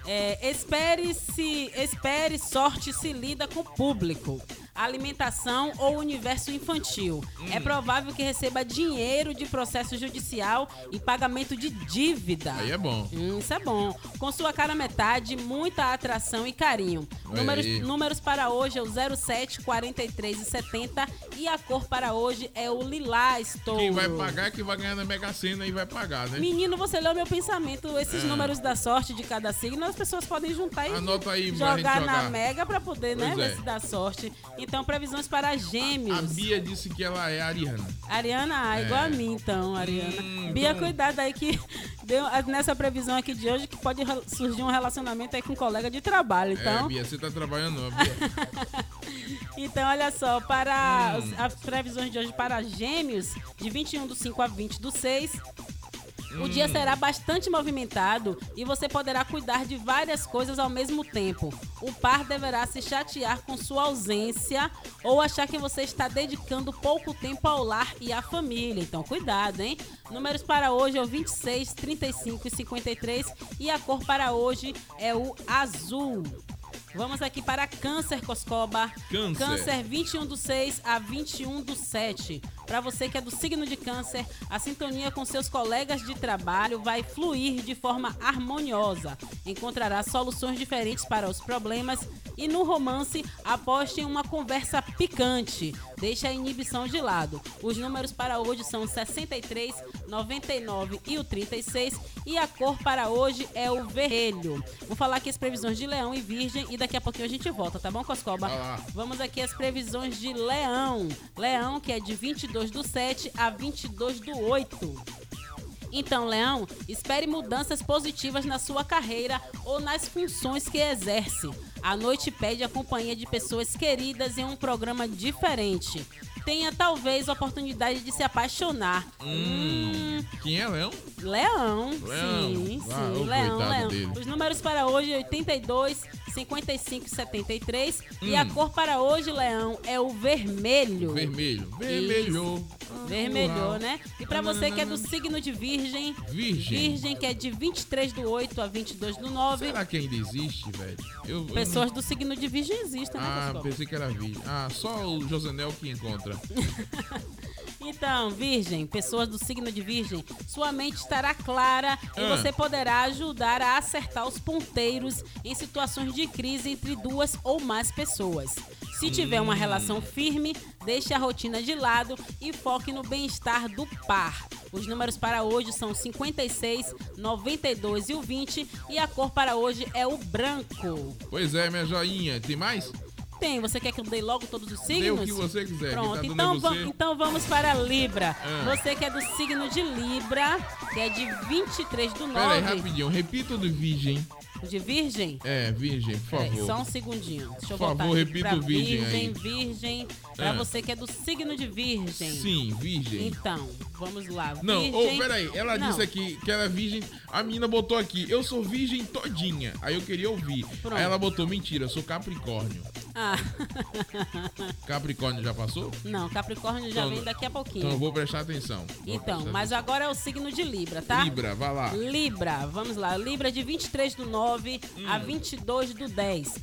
É, espere se espere sorte se lida com o público. Alimentação ou universo infantil. É
Hum.
provável que receba dinheiro de processo judicial e pagamento de dívida.
Aí é bom.
Hum, isso é bom. Com sua cara metade, muita atração e carinho. Números, números para hoje é o 07, 43 e 70. E a cor para hoje é o lilás, touro.
Quem vai pagar é quem vai ganhar na Mega Sena e vai pagar, né?
Menino, você leu meu pensamento. Esses
É.
números da sorte de cada signo, as pessoas podem juntar e
Anota aí
jogar,
gente
na
jogar.
Mega pra poder, né,
Pois
ver
é.
se dá sorte. Então, previsões para gêmeos.
A Bia disse que ela é ariana.
Ariana, ah,
É.
igual a mim, então, Ariana.
Hum,
Bia,
então-
cuidado aí que deu nessa previsão aqui de hoje que pode surgir um relacionamento aí com um colega de trabalho.
É,
Então,
Bia, você tá trabalhando, Bia?
então olha só, para
Hum.
as previsões de hoje para gêmeos, de 21 do 5 a 20 do 6. O dia
Hum.
será bastante movimentado e você poderá cuidar de várias coisas ao mesmo tempo. O par deverá se chatear com sua ausência ou achar que você está dedicando pouco tempo ao lar e à família. Então, cuidado, hein? Números para hoje é o 26, 35 e 53 e a cor para hoje é o azul. Vamos aqui para Câncer, Coscoba.
Câncer.
Câncer 21 do 6 a 21 do 7. Para você que é do signo de Câncer, a sintonia com seus colegas de trabalho vai fluir de forma harmoniosa. Encontrará soluções diferentes para os problemas e no romance aposte em uma conversa picante. Deixe a inibição de lado. Os números para hoje são 63, 99 e o 36 e a cor para hoje é o vermelho. Vou falar aqui as previsões de Leão e Virgem e daqui a pouquinho a gente volta, tá bom, Coscoba? Vamos aqui as previsões de Leão. Leão, que é de 22 do 7 a 22 do 8. Então, Leão, espere mudanças positivas na sua carreira ou nas funções que exerce. A noite pede a companhia de pessoas queridas em um programa diferente. Tenha talvez a oportunidade de se apaixonar.
Hum. Quem é Leão?
Leão,
Leão.
sim,
Ah,
sim,
ô,
Leão, Leão.
dele.
Os números para hoje 82, 55 e 73 e
Hum.
a cor para hoje, Leão, é o vermelho.
Vermelho. Vermelho.
Vermelhou, né? E pra você que é do signo de Virgem,
Virgem.
Virgem que é de 23 do 8 a 22 do 9.
Será que ainda existe, velho? Eu, eu
Pessoas
não-
do signo de Virgem existem, né,
Ah,
Coscoba?
pensei que era virgem. Ah, só o Josenel que encontra.
Então, Virgem, pessoas do signo de Virgem, sua mente estará clara e
Ah.
você poderá ajudar a acertar os ponteiros em situações de crise entre duas ou mais pessoas. Se tiver uma
Hum.
relação firme, deixe a rotina de lado e foque no bem-estar do par. Os números para hoje são 56, 92 e o 20 e a cor para hoje é o branco.
Pois é, minha joinha. Tem mais?
Tem, você quer que eu dê logo todos os signos?
Dê o que você quiser, quem
Pronto,
tá
então, va- então vamos para Libra.
Ah.
Você que é do signo de Libra, que é de 23 do 9.
Pera aí, rapidinho. Repita o do virgem.
De Virgem?
É, virgem, por
Peraí,
favor.
só um segundinho. Deixa eu
Por favor, repita o virgem
Virgem,
aí.
Virgem. Pra
Ah.
você que é do signo de Virgem.
Sim, virgem.
Então, vamos lá.
Não,
virgem...
ô, peraí, ela
Não.
disse aqui que ela é virgem. A menina botou aqui, eu sou virgem todinha. Aí eu queria ouvir.
Pronto.
Aí ela botou, mentira, eu sou Capricórnio.
Ah,
Capricórnio já passou?
não, Capricórnio já
Então,
vem daqui a pouquinho.
Então eu vou prestar atenção. Vou
Então,
prestar
mas agora é o signo de Libra, tá?
Libra, vai lá.
Libra, vamos lá. Libra de 23 do 9 a
Hum.
22 do 10.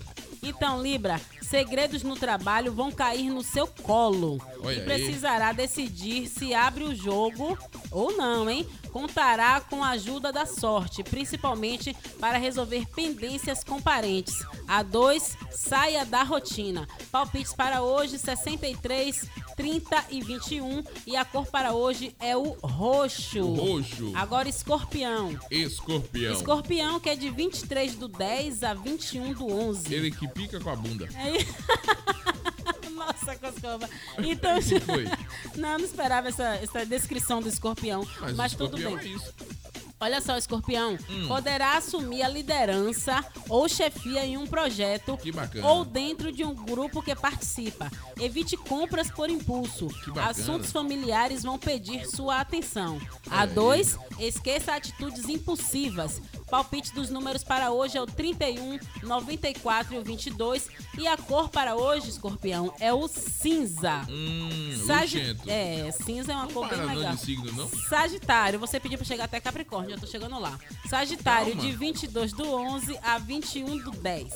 Então, Libra, segredos no trabalho vão cair no seu colo.
Olha
e
aí.
precisará decidir se abre o jogo ou não, hein? Contará com a ajuda da sorte, principalmente para resolver pendências com parentes. A 2, saia da rotina. Palpites para hoje: 63, 30 e 21. E a cor para hoje é o roxo.
Roxo.
Agora, escorpião.
Escorpião.
Escorpião, que é de 23 do 10 a 21 do 11.
Ele que pica com a bunda.
Aí- Nossa, Coscova. Então, não, não esperava essa, essa descrição do escorpião. Mas,
Mas,
tudo
escorpião
bem.
é isso.
Olha só, escorpião.
Hum.
Poderá assumir a liderança ou chefia em um projeto ou dentro de um grupo que participa. Evite compras por impulso. Assuntos familiares vão pedir sua atenção. A
Olha aí.
2, esqueça atitudes impulsivas. Palpite dos números para hoje é o 31, 94 e o 22. E a cor para hoje, escorpião, é o cinza.
Hum,
Sagi-. É, cinza é uma cor bem
para não
legal.
signo, não?
Sagitário, você pediu pra chegar até Capricórnio, já tô chegando lá. Sagitário,
Calma.
de 22 do 11 a 21 do 10.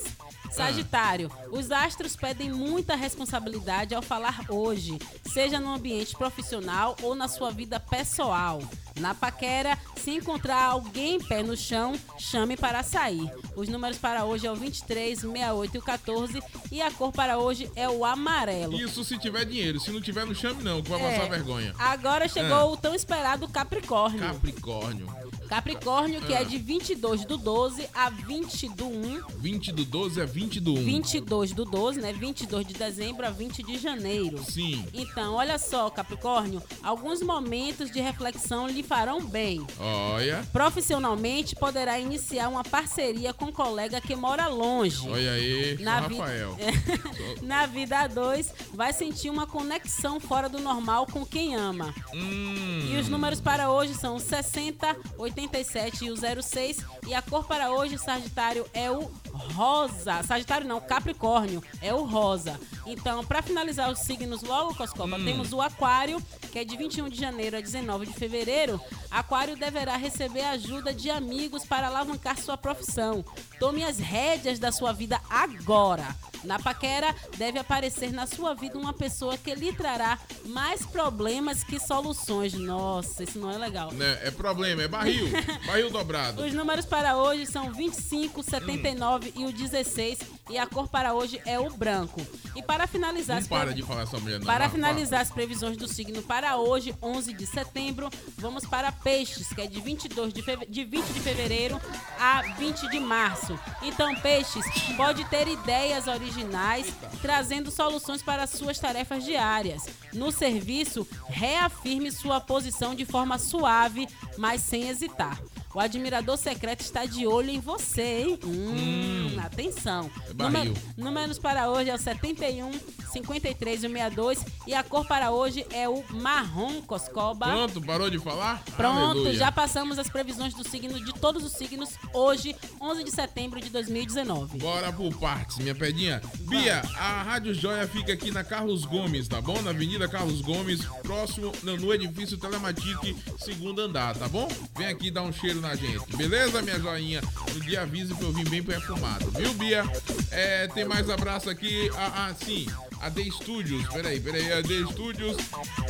Sagitário, os astros pedem muita responsabilidade ao falar hoje, seja no ambiente profissional ou na sua vida pessoal. Na paquera, se encontrar alguém pé no chão, chame para sair. Os números para hoje é o 23, 68 e o 14 e a cor para hoje é o amarelo.
Isso se tiver dinheiro. Se não tiver, não chame não, que vai
É.
passar vergonha.
Agora chegou
Ah.
o tão esperado Capricórnio.
Capricórnio.
Capricórnio, que é de 22 do 12 a 20 do 1.
20 do 12 a 20 do 1.
22 do 12, né? 22 de dezembro a 20 de janeiro.
Sim.
Então, olha só, Capricórnio, alguns momentos de reflexão lhe farão bem.
Olha.
Profissionalmente, poderá iniciar uma parceria com um colega que mora longe.
Olha aí,
Na vi-
Rafael.
Na vida a dois, vai sentir uma conexão fora do normal com quem ama.
Hum.
E os números para hoje são 60, 77 e o 06. E a cor para hoje, Sagitário, é o rosa. Sagitário não, Capricórnio, é o rosa. Então, para finalizar os signos logo, Coscoba,
Hum.
temos o Aquário, que é de 21 de janeiro a 19 de fevereiro. Aquário deverá receber ajuda de amigos para alavancar sua profissão. Tome as rédeas da sua vida agora. Na paquera, deve aparecer na sua vida uma pessoa que lhe trará mais problemas que soluções. Nossa, isso não é legal.
Né, É problema, é barril. barril dobrado.
Os números para hoje são 25, 79 e o 16. E a cor para hoje é o branco. E para finalizar...
Não
as
para de falar mulher, não.
Para
Vai,
finalizar as previsões do signo para hoje, 11 de setembro, vamos para Peixes, que é de 22 de, feve- de 20 de fevereiro a 20 de março. Então, Peixes pode ter ideias originais, trazendo soluções para suas tarefas diárias. No serviço, reafirme sua posição de forma suave, mas sem hesitar. O admirador secreto está de olho em você, hein? Hum, atenção.
É.
Número- números para hoje é o 71, 53 e o 62. E a cor para hoje é o marrom coscoba.
Pronto, parou de falar?
Pronto,
Aleluia.
já passamos as previsões do signo de todos os signos hoje, 11 de setembro de 2019.
Bora por partes, minha pedinha. Bia, a Rádio Joia fica aqui na Carlos Gomes, tá bom? Na Avenida Carlos Gomes, próximo no edifício Telematic, segundo andar, tá bom? Vem aqui dar um cheiro na gente, beleza, minha joinha? No dia avise que eu vim bem perfumado, viu, Bia? É, tem mais abraço aqui. Ah, ah, sim. A D Studios, peraí, peraí, a D Studios.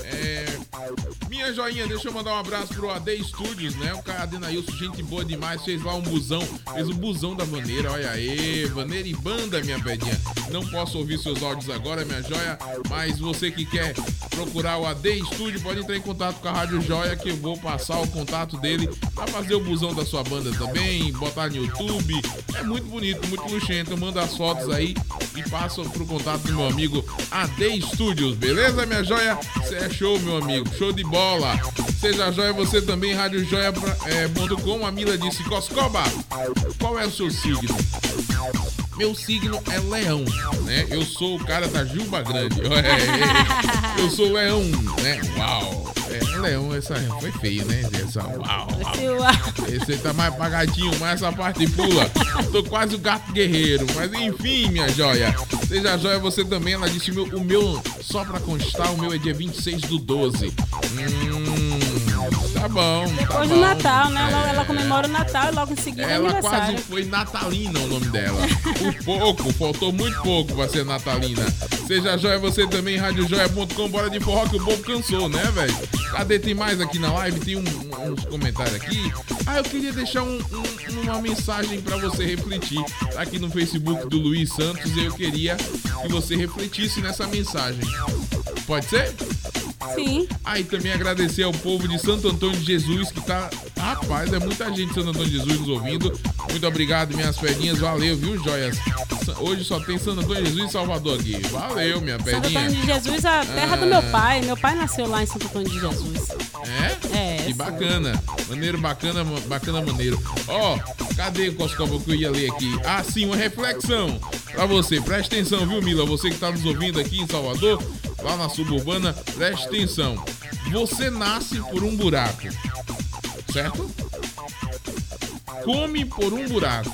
É, minha joinha, deixa eu mandar um abraço pro AD Studios, né? O cara Adenailson, gente boa demais, fez lá um busão, fez o busão da Vaneira, olha aí, Vaneira e banda, minha pedinha. Não posso ouvir seus áudios agora, minha joia, mas você que quer procurar o AD Studio, pode entrar em contato com a Rádio Joia, que eu vou passar o contato dele pra fazer o busão da sua banda também, botar no YouTube. É muito bonito, muito luxento. Eu mando as fotos aí e passo pro contato do meu amigo AD Studios, beleza, minha joia? Você é show, meu amigo, show de bola. Seja joia você também, radiojoia.com. A Mila disse: Coscoba, qual é o seu signo? Meu signo é leão, né? Eu sou o cara da Juba Grande. É, Eu sou leão, né? Uau! É, leão, essa foi feio, né? Essa, uau, uau. Esse aí tá mais apagadinho, mas essa parte pula. Tô quase o gato guerreiro. Mas enfim, minha joia. Seja joia você também. Ela disse: o meu, o meu, só pra constar, o meu é dia 26 do 12. Hum, tá bom. tá
Depois
bom.
do Natal, né? Ela,
É.
ela comemora o Natal e logo em seguida é
Ela
aniversário.
quase foi Natalina o nome dela. Por pouco, faltou muito pouco pra ser Natalina. Seja joia você também, radiojoia.com, bora de forró que o povo cansou, né, velho? Cadê? Tem mais aqui na live? Tem um- uns comentários aqui. Ah, eu queria deixar um- um- uma mensagem pra você refletir. Tá aqui no Facebook do Luiz Santos e eu queria que você refletisse nessa mensagem. Pode ser?
Sim.
Aí também agradecer ao povo de Santo Antônio de Jesus que tá. Rapaz, é muita gente de Santo Antônio de Jesus nos ouvindo. Muito obrigado, minhas pedinhas. Valeu, viu, joias? Hoje só tem Santo Antônio de Jesus e Salvador aqui. Valeu, minha
Santo
pedinha.
Antônio de Jesus, a terra do
Ah.
meu pai. Meu pai nasceu lá em Santo Antônio de Jesus.
É?
É,
Que bacana. Maneiro, bacana, bacana, maneiro. Ó, cadê o Coscoba que eu ia ler aqui? Ah, sim, uma reflexão pra você. Presta atenção, viu, Mila? Você que tá nos ouvindo aqui em Salvador, lá na suburbana, preste atenção. Você nasce por um buraco, certo? Come por um buraco.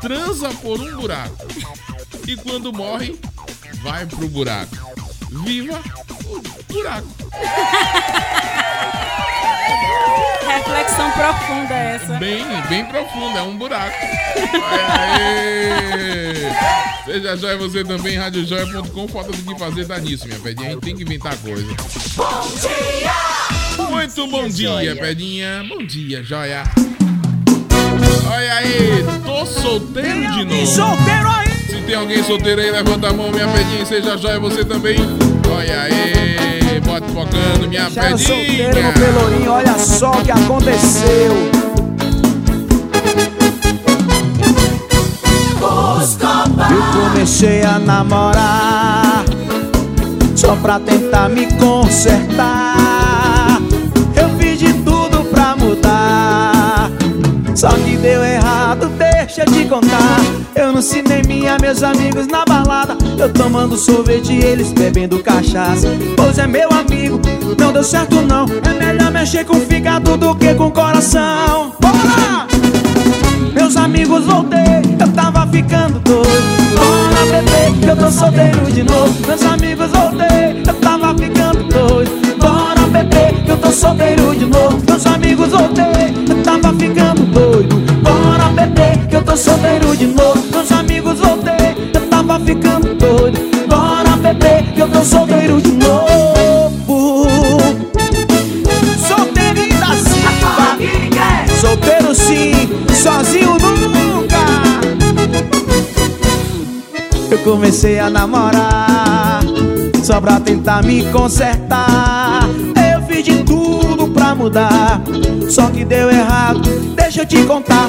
Transa por um buraco. E quando morre, vai pro buraco. Viva buraco.
Reflexão profunda essa.
Bem, bem profunda, é um buraco. Aê! Seja joia você também, radiojoia.com. Falta do que fazer, tá nisso, minha pedinha. A gente tem que inventar coisa. Muito bom dia, pedinha. Bom dia, joia. Olha aí, tô solteiro de novo.
solteiro aí?
Se tem alguém solteiro aí, levanta a mão, minha pedinha. Seja joia você também. Olha aí, bota focando, minha
Deixaram solteiro no. Pelourinho, olha só o que aconteceu. Eu comecei a namorar Só pra tentar me consertar Eu fiz de tudo pra mudar Só que deu errado, deixa deixa te contar. Eu no cinema, meus amigos na balada. Eu tomando sorvete e eles bebendo cachaça. Pois é meu amigo, não deu certo não. É melhor mexer com o fígado do que com o coração. Bora! Meus amigos voltei, eu tava ficando doido. Bora que eu tô solteiro de novo. Meus amigos voltei, eu tava ficando doido. Bora que eu tô solteiro de novo. Meus amigos voltei, eu tava ficando doido. Bora eu tô solteiro de novo. Meus amigos voltei, eu tava ficando doido. Bora beber, que eu tô solteiro de novo. Solteirinho da Silva. Solteiro sim, sozinho nunca. Eu comecei a namorar só pra tentar me consertar. Eu fiz de tudo pra mudar, só que deu errado. Deixa eu te contar.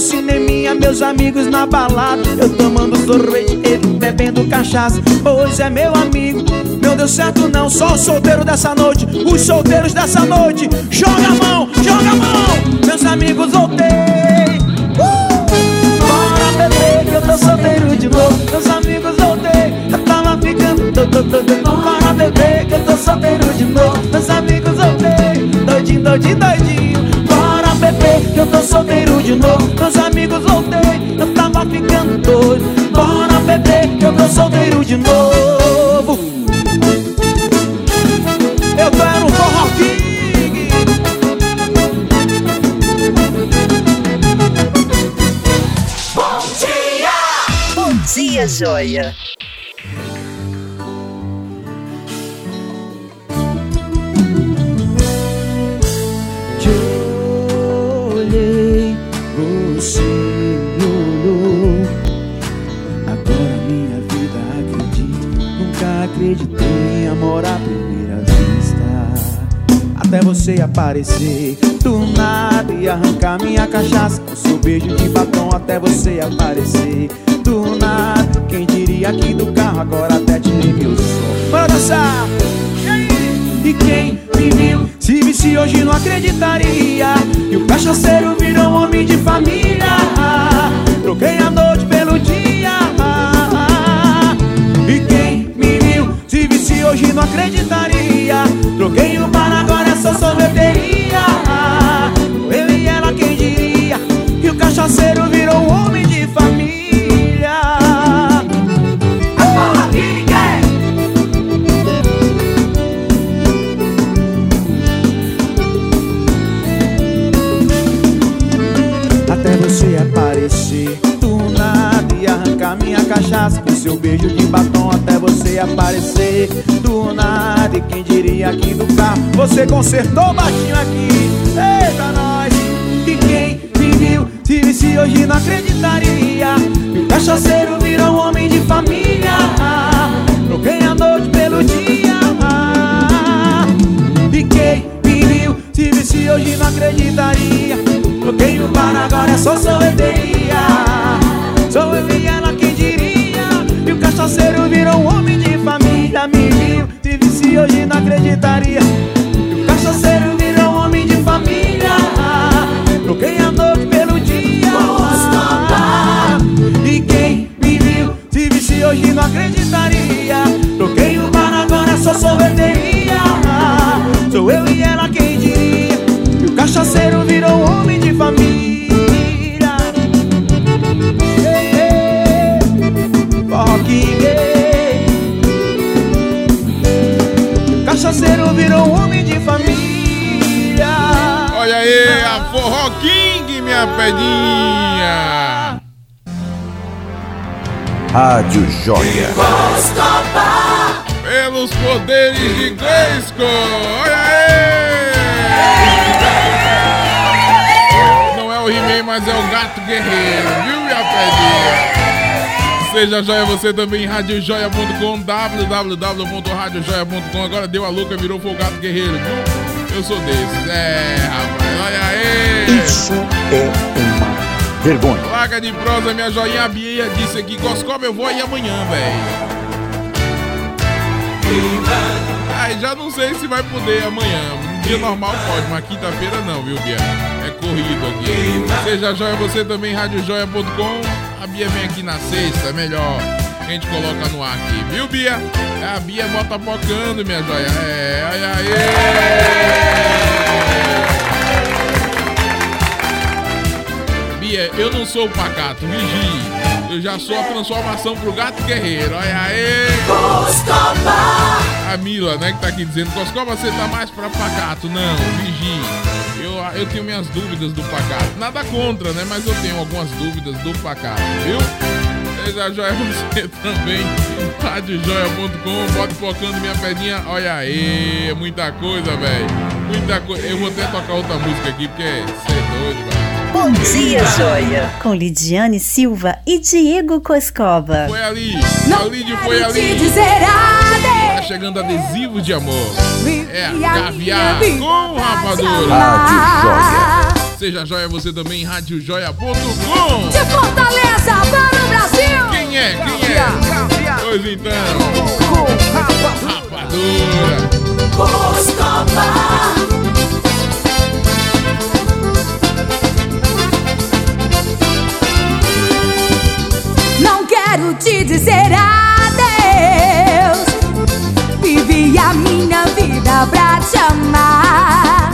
Cineminha, meus amigos na balada. Eu tomando sorvete, ele bebendo cachaça. Pois é meu amigo, não deu certo não. Só o solteiro dessa noite, os solteiros dessa noite. Joga a mão, joga a mão. Meus amigos voltei. Uh! Bora beber, que eu tô solteiro de novo. Meus amigos voltei, eu tava ficando. Tô, tô, tô, tô. Bora beber, que eu tô solteiro de novo. Meus amigos voltei, doidinho, doidinho, doidinho. Beber, que eu tô solteiro de novo. Meus amigos voltei, eu tava ficando doido. Bora beber, que eu tô solteiro de novo. Eu era um forró king.
Bom dia! Bom dia, joia!
Você aparecer do nada e arrancar minha cachaça com seu beijo de batom. Até você aparecer do nada. Quem diria aqui do carro agora até tirei meu som. Bora dançar! E? E quem me viu, se visse hoje não acreditaria Que o cachaceiro virou um homem de família Troquei a noite pelo dia E quem me viu, se visse hoje não acreditaria Troquei o bar, só sorveteria Eu e ela, quem diria Que o cachaceiro virou um homem de família! Até você aparecer do nada e arrancar minha cachaça com seu beijo de batom. Até você aparecer do nada e quem diria aqui do carro você consertou baixinho aqui. Eita nós! E quem me viu se visse hoje não acreditaria que o cachaceiro virou um homem de família. Troquei a noite pelo dia. E quem me viu se visse hoje não acreditaria Troquei o bar, agora é só sorveteria Sou eu e ela quem diria E o cachaceiro virou um homem de família Me viu, se hoje não acreditaria. O cachaceiro virou homem de família Troquei a noite pelo dia. E quem me viu, se visse hoje não acreditaria. Troquei o bar, agora só sorveteria
Pedinha.
Rádio Joia.
Pelos poderes de Gleisco. Olha aí. Não é o He-Man, mas é o Gato Guerreiro, viu, minha pedinha? Seja joia você também, radiojoia.com, www.radiojoia.com. Agora deu a louca, virou foi o Gato Guerreiro, viu? Eu sou desses. É, rapaz, olha aí.
Isso é uma vergonha.
Placa de prosa, minha joinha Bia disse aqui, Goscob, eu vou aí amanhã, velho. Ai, já não sei se vai poder amanhã. Um dia normal pode, mas quinta-feira não, viu, Bia? É corrido aqui. Seja joia, você também, rádiojoia.com. A Bia vem aqui na sexta, melhor que a gente coloca no ar aqui, viu, Bia? É a Bia bota focando minha joia. É, ai, ai. É. Bia, eu não sou o pacato, vigi Eu já sou a transformação pro gato guerreiro. Olha aí! É. Coscoba! A Mila, né, que tá aqui dizendo: Coscoba, você tá mais pra pacato. Não, vigi Eu, eu tenho minhas dúvidas do pacato. Nada contra, né? Mas eu tenho algumas dúvidas do pacato, viu? Seja a joia você também. Radiojoia.com. Bota tocando minha pedinha. Olha aí, muita coisa, velho. Muita coisa. Eu vou até tocar outra música aqui, porque é, é doido, velho.
Bom dia, joia! Com Lidiane Silva e Diego Coscova.
Foi ali, Não a Lidia foi ali. Tá chegando adesivo de amor. É a caviar com rapadura.
Rádio Joia.
Seja joia você também, rádiojoia.com!
De Fortaleza,
é? é? Quem é? Pois então.
Rapadura. Copa. Não quero te dizer adeus. Vivi a minha vida pra te amar.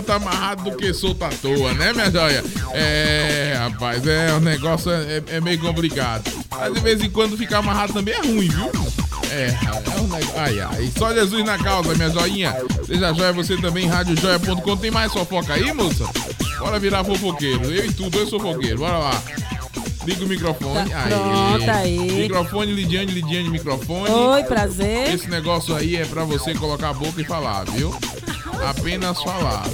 Melhor estar amarrado do que solto à toa, né, minha joia? É, rapaz, é, o negócio é, é meio complicado. Mas de vez em quando ficar amarrado também é ruim, viu? É, é um negócio. Ai, ai. Só Jesus na causa, minha joinha. Seja joia você também, radiojoia.com. Tem mais fofoca aí, moça? Bora virar fofoqueiro. Eu e tu, dois fofoqueiros. Bora lá. Liga o microfone.
Tá,
aí.
pronto, aí.
Microfone, Lidiane, Lidiane, microfone.
Oi, prazer.
Esse negócio aí é pra você colocar a boca e falar, viu? Apenas falar.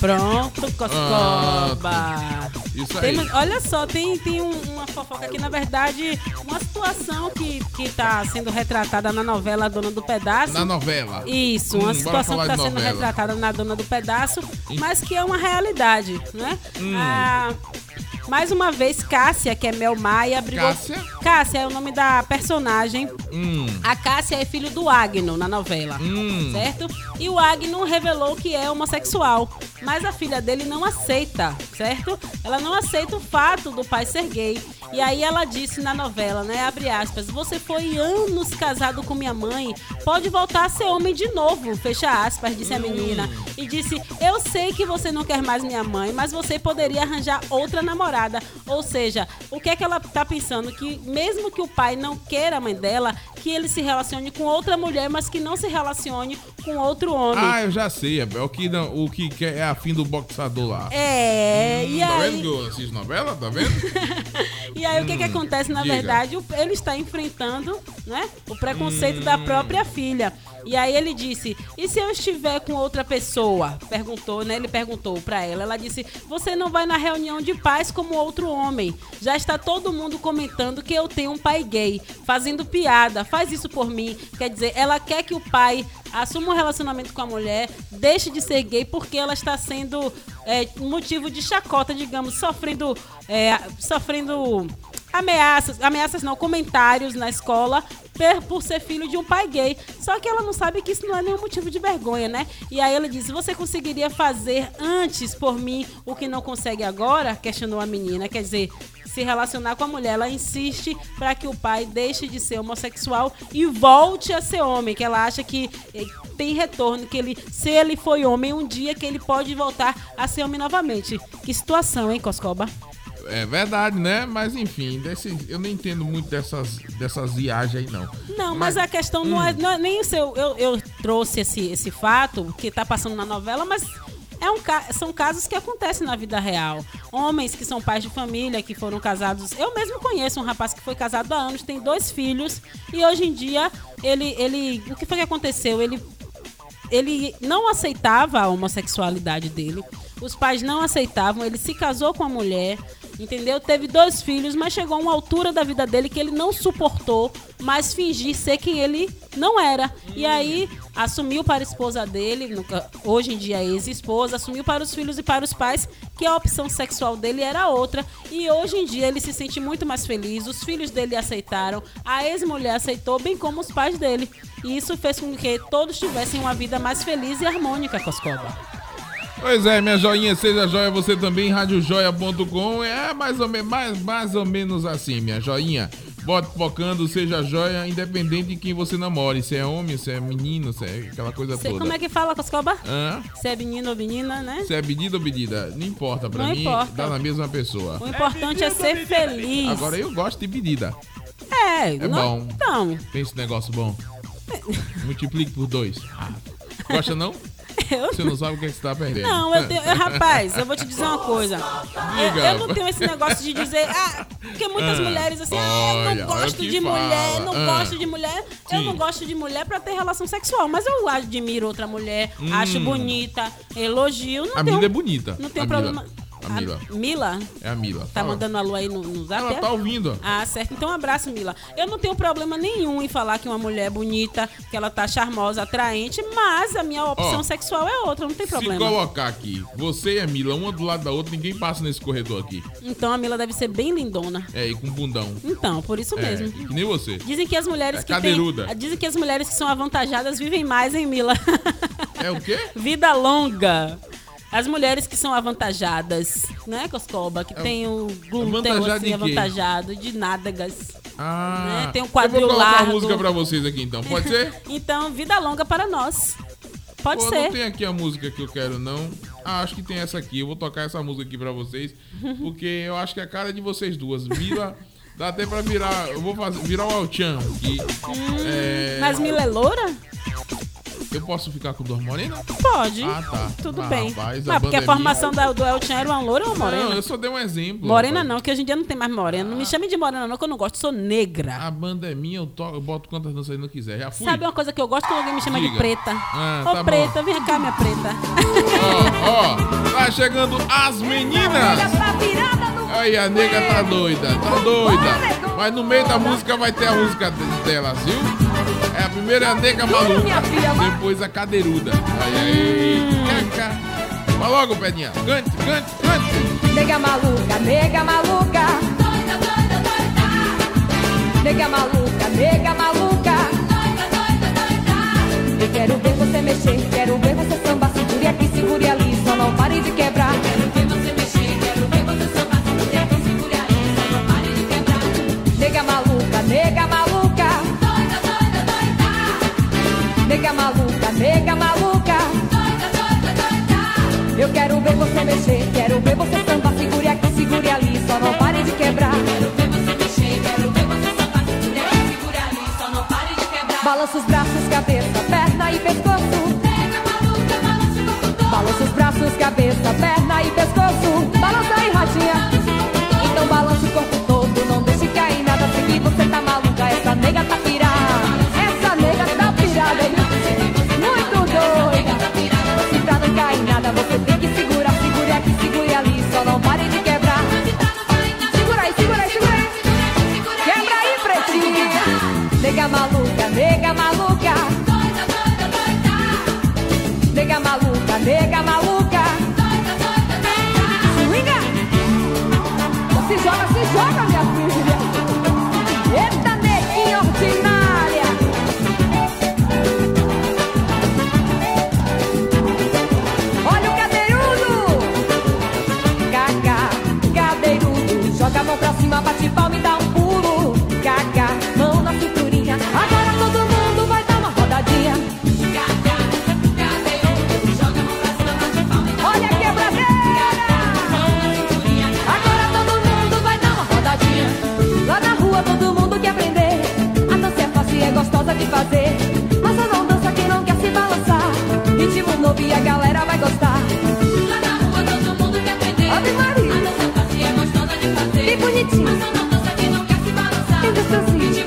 Pronto, Coscoba.
Isso aí.
Tem- olha só, tem, tem um- uma fofoca aqui, na verdade, uma situação que, que tá sendo retratada na novela Dona do Pedaço.
Na novela.
Isso,
Hum,
uma
bora
situação que está
de
sendo retratada na Dona do Pedaço, mas que é uma realidade, né?
Hum.
Ah, mais uma vez, Cássia, que é Mel Maia, brigou.
Cássia?
Cássia é o nome da personagem.
Hum.
A Cássia é filho do Agno na novela,
Hum.
certo? E o Agno revelou que é homossexual, mas a filha dele não aceita, certo? Ela não aceita o fato do pai ser gay. E aí ela disse na novela, né, abre aspas, você foi anos casado com minha mãe, pode voltar a ser homem de novo, fecha aspas, disse a menina. E disse, eu sei que você não quer mais minha mãe, mas você poderia arranjar outra namorada. Ou seja, o que é que ela tá pensando? Que mesmo que o pai não queira a mãe dela, que ele se relacione com outra mulher, mas que não se relacione com outro homem.
Ah, eu já sei. É o que, não, o que é afim do boxador lá.
É,
Hum,
e
tá
aí...
vendo que eu assisto novela? Tá vendo?
E aí o que que
Hum,
acontece, na
diga.
verdade, ele está enfrentando, né, o preconceito da
Hum.
própria filha. E aí ele disse: "E se eu estiver com outra pessoa?" Perguntou, né? Ele perguntou pra ela. Ela disse: "Você não vai na reunião de pais como outro homem. Já está todo mundo comentando que eu tenho um pai gay, fazendo piada. Faz isso por mim." Quer dizer, ela quer que o pai assuma um relacionamento com a mulher, deixe de ser gay porque ela está sendo é, motivo de chacota, digamos, sofrendo é, sofrendo ameaças, ameaças não, comentários na escola por ser filho de um pai gay. Só que ela não sabe que isso não é nenhum motivo de vergonha, né? E aí ele disse: Você conseguiria fazer antes por mim o que não consegue agora? Questionou a menina. Quer dizer, se relacionar com a mulher. Ela insiste para que o pai deixe de ser homossexual e volte a ser homem. Que ela acha que eh, tem retorno, que ele, se ele foi homem um dia, que ele pode voltar a ser homem novamente. Que situação, hein, Coscoba?
É verdade, né? Mas enfim, desse, eu não entendo muito dessas, dessas viagens aí, não.
Não, mas, a questão não, é, não é nem o seu. Eu, eu trouxe esse, esse fato que tá passando na novela, mas é um, são casos que acontecem na vida real. Homens que são pais de família, que foram casados. Eu mesmo conheço um rapaz que foi casado há anos, tem dois filhos, e hoje em dia ele. ele o que foi que aconteceu? Ele ele não aceitava a homossexualidade dele. Os pais não aceitavam, ele se casou com a mulher, entendeu? Teve dois filhos, mas chegou a uma altura da vida dele que ele não suportou mais fingir ser quem ele não era. E aí assumiu para a esposa dele, hoje em dia é ex-esposa, assumiu para os filhos e para os pais que a opção sexual dele era outra. E hoje em dia ele se sente muito mais feliz, os filhos dele aceitaram, a ex-mulher aceitou, bem como os pais dele. E isso fez com que todos tivessem uma vida mais feliz e harmônica, Coscoba.
Pois é, minha joinha, seja joia você também, radiojoia.com. É mais ou, me- mais, mais ou menos assim, minha joinha. Bote focando, seja joia, independente de quem você namore. Se é homem, se é menino, se é aquela coisa
Você,
toda.
como é que fala, Coscoba?
Hã?
Se é menino ou menina, né?
Se é pedida ou pedida, não importa. Pra
Não
mim,
importa.
dá na mesma pessoa.
O importante é ser feliz.
Agora eu gosto de pedida.
É,
É
não,
bom.
Então,
Tem esse negócio bom. Multiplique por dois. Ah. Gosta não?
Eu-
Você não sabe o que, é que você tá perdendo.
Não, eu tenho. eu- rapaz, eu vou te dizer uma coisa. Eu, eu não tenho esse negócio de dizer. Ah, porque muitas
Ah,
mulheres assim, ah, eu não gosto de
fala.
mulher, não
Ah.
gosto de mulher. Eu
Sim.
não gosto de mulher pra ter relação sexual. Mas eu admiro outra mulher,
Hum.
acho bonita, elogio. Não
A
tenho,
Mila é bonita.
Não tem problema.
A Mila.
Mila?
É a Mila.
Tá
Fala.
mandando alô aí no, no zap?
Ela
é?
tá ouvindo.
Ah, certo. Então, um abraço, Mila. Eu não tenho problema nenhum em falar que uma mulher é bonita, que ela tá charmosa, atraente, mas a minha opção
Ó,
sexual é outra, não tem
Se
problema.
colocar aqui, você e a Mila, uma do lado da outra, ninguém passa nesse corredor aqui.
Então a Mila deve ser bem lindona.
É, e com bundão.
Então, por isso
É,
mesmo.
que nem você.
Dizem que as mulheres
É
que
cadeiruda.
têm, dizem que as mulheres que são avantajadas vivem mais, hein, Mila?
É o quê?
Vida longa. As mulheres que são avantajadas, né, Coscoba? Que tem o glúteo assim,
quê?
avantajado, de nádegas.
Ah,
Né, tem um
Eu vou
quadril
colocar
largo.
uma música pra vocês aqui então, pode ser?
Então, vida longa para nós. Pode
Pô,
ser.
não tem aqui a música que eu quero, não. Ah, acho que tem essa aqui. Eu vou tocar essa música aqui pra vocês. Porque eu acho que é a cara de vocês duas. Mila, dá até pra virar. Eu vou fazer, virar o Alchan aqui. É,
Mas Mila é loura?
Eu posso ficar com duas morenas?
Pode.
Ah, tá.
Tudo
Ah,
bem.
rapaz, a
Mas porque a
é
formação da, do El Chan era uma loura ou uma morena?
Não, eu só dei um exemplo.
Morena
rapaz.
não, que hoje em dia não tem mais morena. Não me chame de morena não, que eu não gosto. Sou negra.
A banda é minha, eu, to... eu boto quantas danças eu não quiser. Já fui.
Sabe uma coisa que eu gosto quando alguém me chama de
Diga.
preta?
Ah,
Ô
tá bom.
preta, vem cá, minha preta.
Ó, tá chegando as meninas. Aí a nega tá doida, tá doida. Mas no meio da música vai ter a música de- delas, viu? É a primeira é a nega maluca, depois a cadeiruda. Aí aí, caca. Vai logo, Pedinha. Cante, cante, cante.
Nega maluca, nega maluca. Nega maluca, nega maluca. Eu quero ver você mexer, quero ver você sambar. Segure aqui, segure ali, só não pare de quebrar. Você mexer, quero ver você sambar. Segure aqui, segure ali, só não pare de quebrar. Quero ver você mexer, quero ver você sambar. Segure aqui, segure ali, só não pare de quebrar. Balança os braços, cabeça, perna e pescoço. Nega maluca, balança o corpo todo. Balança os braços, cabeça, perna e pescoço. Balança nega maluca. Nega maluca, nega maluca. ouvir, a galera vai gostar. Lá na rua todo mundo quer aprender. Ave Maria. A dança fácil é gostosa de fazer. Bem bonitinho. Mas só não dança quem não quer se balançar. Tem assim.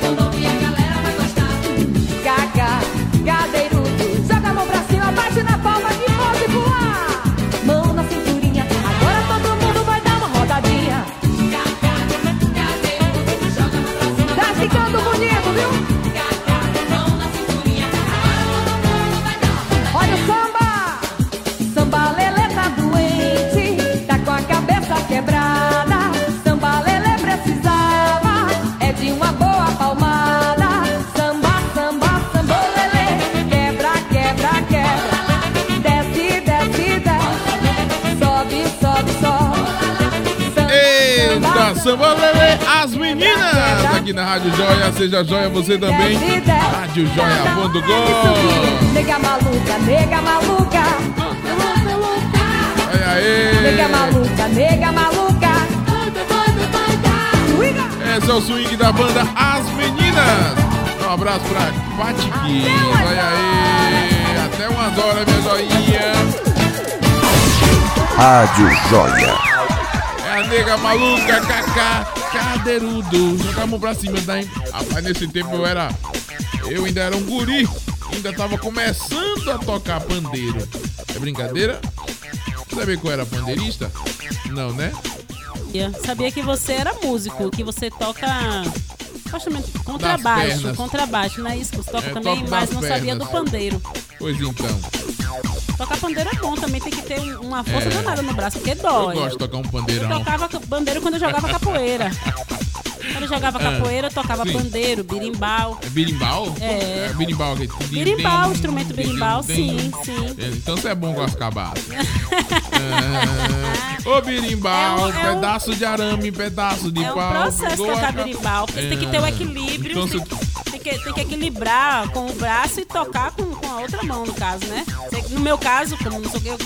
Samba lelê, as meninas aqui na Rádio Joia. Seja joia você também. Rádio Joia.com.
Nega maluca, nega maluca.
Olha aí.
Nega maluca, nega maluca.
Esse é o swing da banda As Meninas. Um abraço pra Patiquinho. Olha aí. Até umas horas, minha joinha.
Rádio Joia.
Nega maluca, cacá, cadeirudo. Joga a mão pra cima, tá? hein? Rapaz, nesse tempo eu era. Eu ainda era um guri. Ainda tava começando a tocar pandeiro. É brincadeira? Sabia que eu era pandeirista? Não, né?
Sabia que você era músico, que você toca. Contrabaixo,
pernas.
contrabaixo, não é isso? Você toca
É,
também, mas não sabia do
pernas.
pandeiro.
Pois então.
Tocar pandeiro é bom, também tem que ter um- uma força
É.
danada no braço, porque
Eu
dói.
gosto de tocar um
Eu
pandeirão.
tocava bandeiro quando eu jogava capoeira. Quando eu jogava
Ah,
capoeira, eu tocava
sim.
pandeiro, birimbau.
É birimbau?
É.
birimbau. aqui.
Birimbau, instrumento birimbau, sim, sim.
Então você é bom com as cabaças. É. Ô birimbau,
É um- é
pedaço de arame, pedaço de
É um
pau.
processo tocar porque você tem que ter o equilíbrio,
Então
que, tem, que, equilibrar com o braço e tocar com, com a outra mão, no caso, né? No meu caso, como não sei o que, eu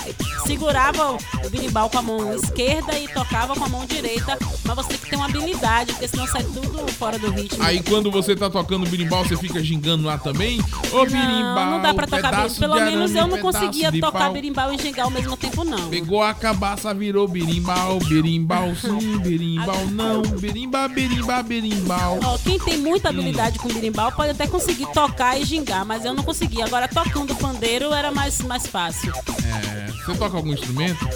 segurava o berimbau com a mão esquerda e tocava com a mão direita, mas você tem que ter uma habilidade, porque senão sai tudo fora do ritmo.
Aí quando você tá tocando birimbau, você fica gingando lá também? Ô birimbau,
não, dá pra tocar
pedaço
berimbau. Pelo
de
menos
arame,
eu não conseguia tocar
pau.
berimbau e gingar ao mesmo tempo, não.
Pegou a cabaça, virou berimbau, berimbau sim, berimbau não, berimba, berimba, berimbau.
Ó, quem tem muita habilidade com pode até conseguir tocar e gingar, mas eu não conseguia. Agora, tocando pandeiro era mais, mais fácil.
É, você toca algum instrumento?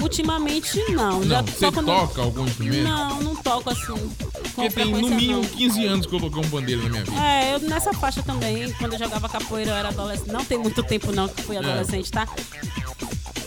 Ultimamente, não. Já
Não, você
toco no-
toca algum instrumento?
Não, não toco assim.
Porque tem no mínimo
não.
15 anos que eu toquei um pandeiro na minha vida.
É, eu nessa faixa também, quando eu jogava capoeira, eu era adolescente. Não tem muito tempo não que fui
É.
adolescente, tá?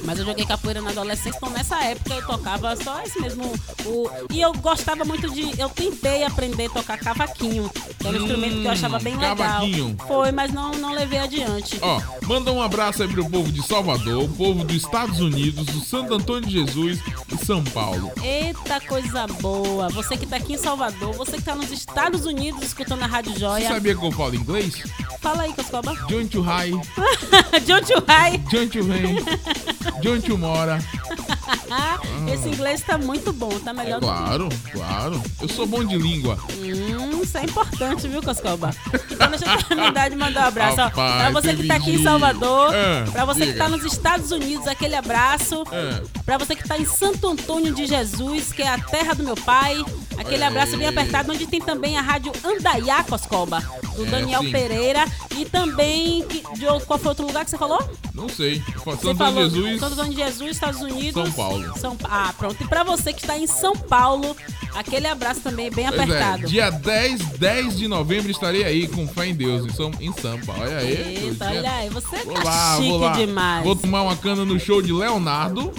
Mas eu joguei capoeira na adolescência, então nessa época eu tocava só esse mesmo. O... E eu gostava muito de. Eu tentei aprender a tocar cavaquinho, que era um instrumento que eu achava bem legal.
Cavaquinho.
Foi, mas não, não levei adiante.
Ó, manda um abraço aí pro povo de Salvador, o povo dos Estados Unidos, do Santo Antônio de Jesus e São Paulo.
Eita coisa boa! Você que tá aqui em Salvador, você que tá nos Estados Unidos escutando a Rádio
Você
Joia.
sabia que eu falo inglês?
Fala aí, Coscoba.
John to High,
John to High.
John to Rain, John to Mora.
Esse inglês tá muito bom, tá melhor do que
Claro, claro. Eu sou bom de língua.
Hum, isso é importante, viu, Coscoba? Então deixa eu terminar de mandar um abraço. ó.
Rapaz,
pra você que tá aqui em Salvador.
Ah,
pra você que tá nos Estados Unidos, aquele abraço.
Ah.
Pra você que tá em Santo Antônio de Jesus, que é a terra do meu pai, aquele abraço bem apertado, onde tem também a rádio Andaiá Coscoba, do
É,
Daniel
sim.
Pereira. E também, que- de, qual foi outro lugar que você falou?
Não sei.
Você
Santo
falou
Antônio de Jesus.
Santo Antônio de Jesus, Estados Unidos.
São Paulo.
São, ah, pronto. E pra você que está em São Paulo, aquele abraço também bem
Pois é,
apertado.
dia 10, 10 de novembro estarei aí com fé em Deus, em, São, em Sampa. Olha aí.
Eita,
dia-
olha aí, você
Vou
tá
lá,
chique
vou lá.
demais.
Vou tomar uma cana no show de Leonardo,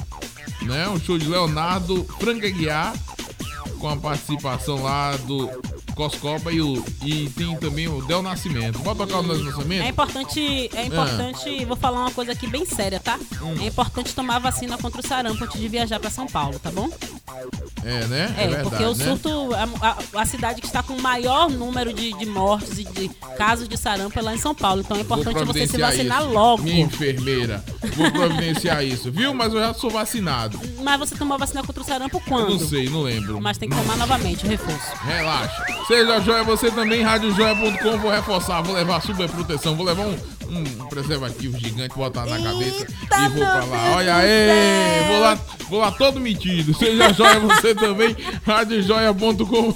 né? Um show de Leonardo Franca Guiar, com a participação lá do Coscoba e, o, e tem também o Del Nascimento. Pode tocar o Del
É
Nascimento?
importante, é importante, vou falar uma coisa aqui bem séria, tá?
Hum.
É importante tomar vacina contra o sarampo antes de viajar pra São Paulo, tá bom?
É, né?
É,
verdade,
porque o
né?
surto, a, a- a cidade que está com o maior número de, de mortes e de casos de sarampo é lá em São Paulo. Então é importante você se vacinar
isso.
logo.
Minha enfermeira. Vou providenciar isso, viu? Mas eu já sou vacinado.
Mas você tomou vacina contra o sarampo
Eu
quando?
não sei, não lembro.
Mas tem que tomar novamente o reforço.
Relaxa. Seja joia você também, radiojoia.com. Vou reforçar, vou levar super proteção, vou levar um, um preservativo gigante, botar na cabeça e vou pra lá. Olha aí, vou lá, vou lá todo metido. Seja joia você também, radiojoia.com.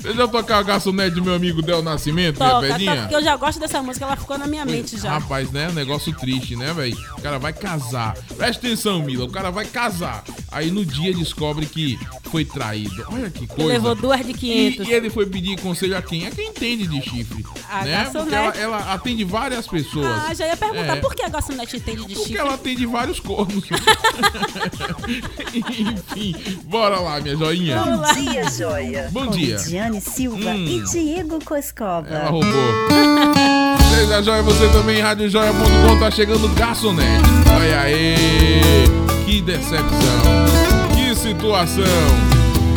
Você já tocar a garçonete do meu amigo Del Nascimento, minha
Toca,
pedinha?
toca, porque eu já gosto dessa música, ela ficou na minha mente já.
Rapaz, né? Negócio triste, né, velho? O cara vai casar. Presta atenção, Mila. O cara vai casar. Aí no dia descobre que foi traído. Olha que coisa.
levou duas de 500.
E, e ele foi pedir conselho a quem? A quem entende de chifre.
A
né? Porque
garçonete.
ela, ela atende várias pessoas.
Ah, já ia perguntar
É.
por que a garçonete entende de
Porque
chifre.
ela atende vários cornos. Enfim, bora lá, minha joinha.
Bom dia, joia.
Bom
Com
dia.
Lidiane Silva
Hum.
e Diego Coscova.
Ela roubou. Seja joia, você também, radiojoia.com, tá chegando garçonete. Olha aí, que decepção, que situação.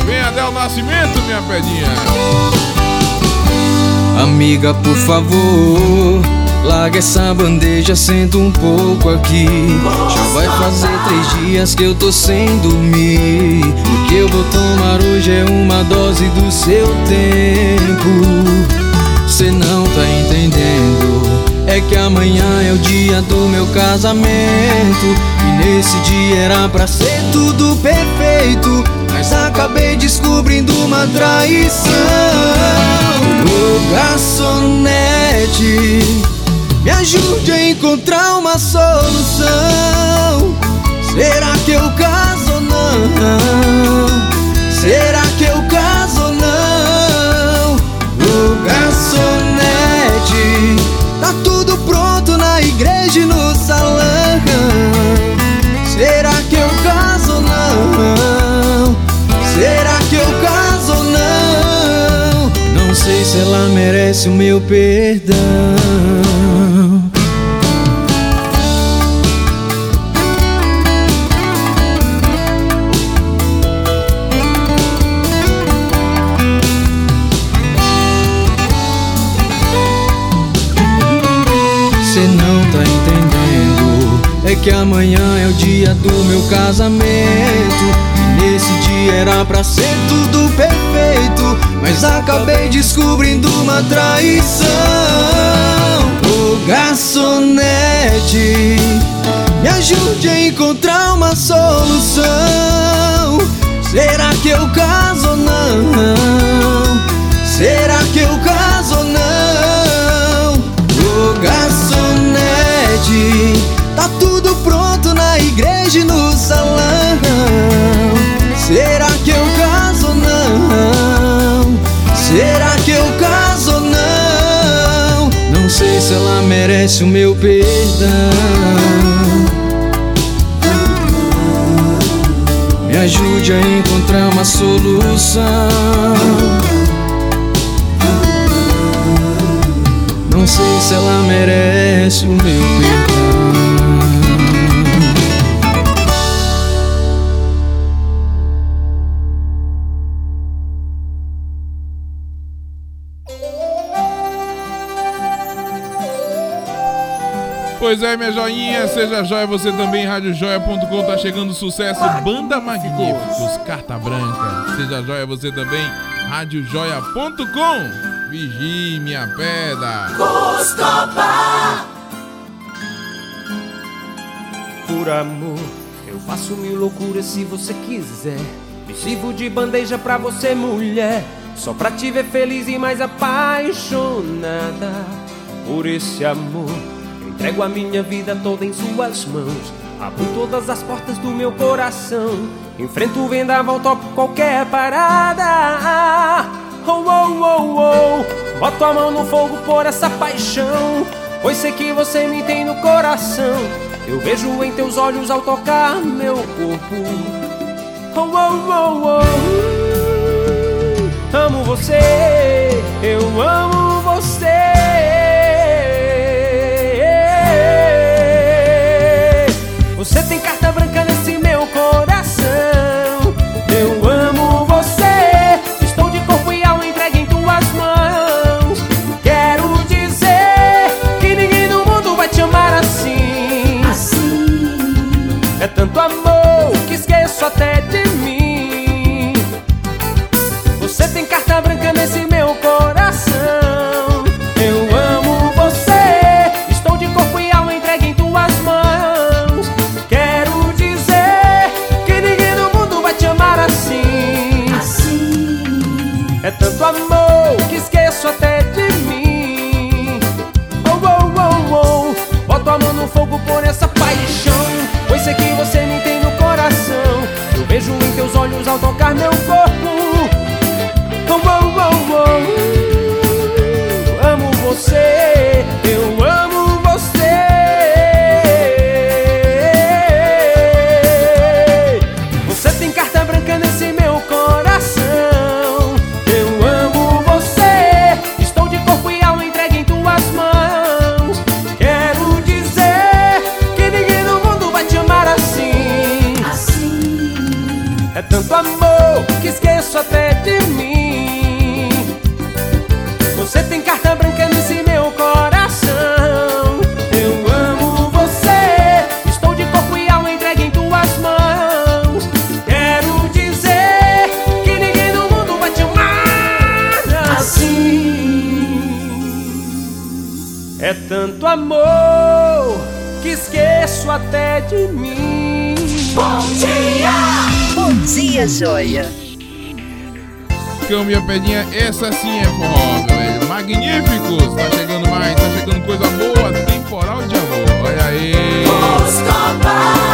Vem até o nascimento, minha pedinha.
Amiga, por favor, larga essa bandeja, senta um pouco aqui. Já vai fazer três dias que eu tô sem dormir. O que eu vou tomar hoje é uma dose do seu tempo. Cê não tá entendendo. É que amanhã é o dia do meu casamento. E nesse dia era pra ser tudo perfeito. Mas acabei descobrindo uma traição. Ô garçonete, me ajude a encontrar uma solução. Será que eu caso ou não? Será que eu caso ou não? Ô garçonete, tá tudo pronto na igreja e no salão. Será que eu caso ou não? Será que eu caso ou não? Não sei se ela merece o meu perdão. Que amanhã é o dia do meu casamento E nesse dia era pra ser tudo perfeito Mas acabei descobrindo uma traição Ô garçonete Me ajude a encontrar uma solução Será que eu caso ou não? Será que eu caso ou não? Ô garçonete, tá tudo merece o meu perdão. Me ajude a encontrar uma solução. Não sei se ela merece o meu perdão.
Pois é, minha joinha, seja joia você também, radiojoia.com, tá chegando sucesso, Banda Magníficos, Carta Branca. Seja joia você também, radiojoia.com. Vigie minha pedra.
Por amor, eu faço mil loucuras se você quiser. Me sirvo de bandeja pra você, mulher. Só pra te ver feliz e mais apaixonada por esse amor. Entrego a minha vida toda em suas mãos. Abro todas as portas do meu coração. Enfrento o vendaval, topo qualquer parada. Oh, oh, oh, oh. Boto a mão no fogo por essa paixão. Pois sei que você me tem no coração. Eu vejo em teus olhos ao tocar meu corpo. Oh, oh, oh, oh. Amo você, eu amo você. Você tem carta branca nesse meu coração. Olhos ao tocar meu corpo. De mim.
Bom dia! Bom dia, joia!
Minha pedinha, essa sim é forró, velho. Magníficos! Tá chegando mais, tá chegando coisa boa, temporal de amor. Olha aí!
Chuva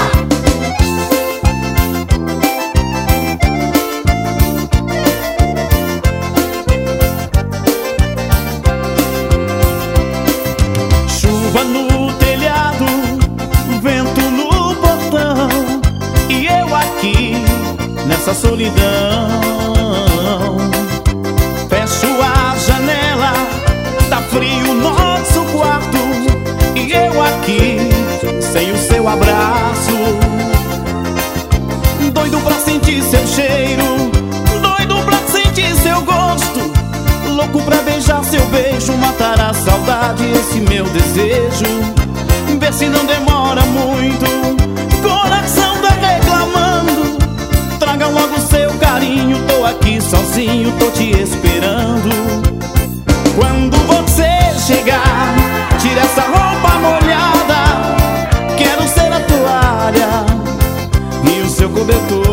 solidão. Fecho a janela, tá frio nosso quarto e eu aqui sem o seu abraço. Doido pra sentir seu cheiro, doido pra sentir seu gosto. Louco pra beijar seu beijo, matar a saudade, esse meu desejo. Vê se não demora muito, coração tá reclamando. Traga logo seu carinho, tô aqui sozinho, tô te esperando. Quando você chegar, tira essa roupa molhada. Quero ser a toalha e o seu cobertor.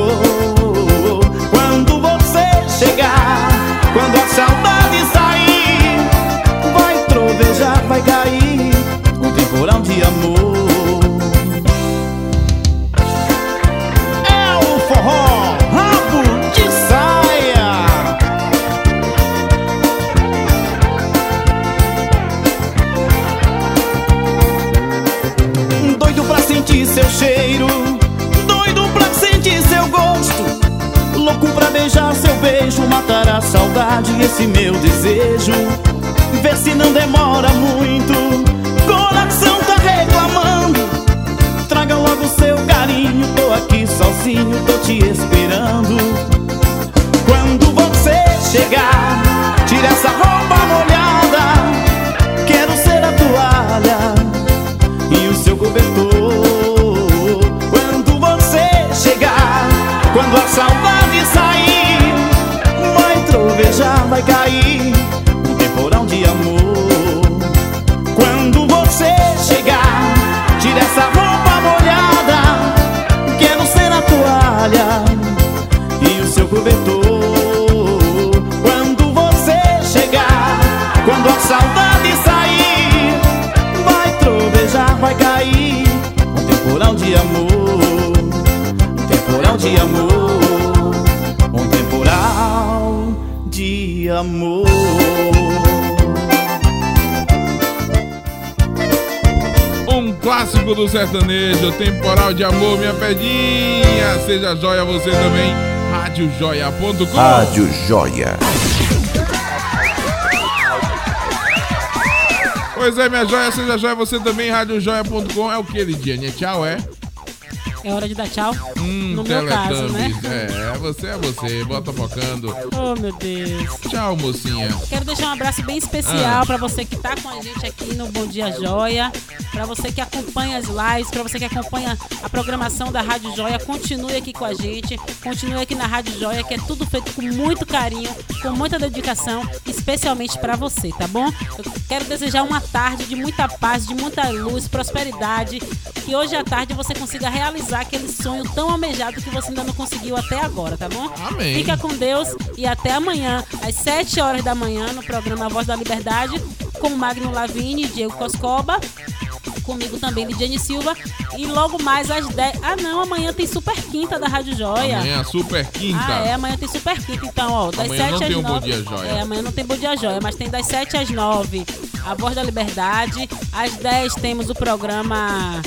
Seja joia você também. Radiojoia.com.
Rádio Joia.
Pois é, minha joia, seja joia você também. Radiojoia.com. É o que, Lidiane? É tchau, é?
É hora de dar tchau.
Hum,
no meu caso, né?
É, você é você. Bota focando.
Oh, meu Deus.
Tchau, mocinha.
Quero deixar um abraço bem especial
Ah.
pra você que tá com a gente aqui no Bom Dia Joia, pra você que acompanha as lives, pra você que acompanha a programação da Rádio Joia, continue aqui com a gente, continue aqui na Rádio Joia, que é tudo feito com muito carinho, com muita dedicação, especialmente pra você, tá bom? Eu quero desejar uma tarde de muita paz, de muita luz, prosperidade, que hoje à tarde você consiga realizar aquele sonho tão almejado que você ainda não conseguiu até agora, tá bom?
Amém.
Fica com Deus e até amanhã, às 7 horas da manhã, no programa Voz da Liberdade, com Magno Lavini e Diego Coscoba. Comigo também, Lidiane Silva. E logo mais às 10. Ah, não, amanhã tem Super Quinta da Rádio Joia.
Amanhã, super quinta.
Ah, é, amanhã tem Super Quinta. Então, ó, das
Amanhã
7
não
às
tem um
9.
Bom Dia Joia.
É, amanhã não tem Bom Dia Joia, mas tem das 7 às 9 a Voz da Liberdade. Às 10 temos o programa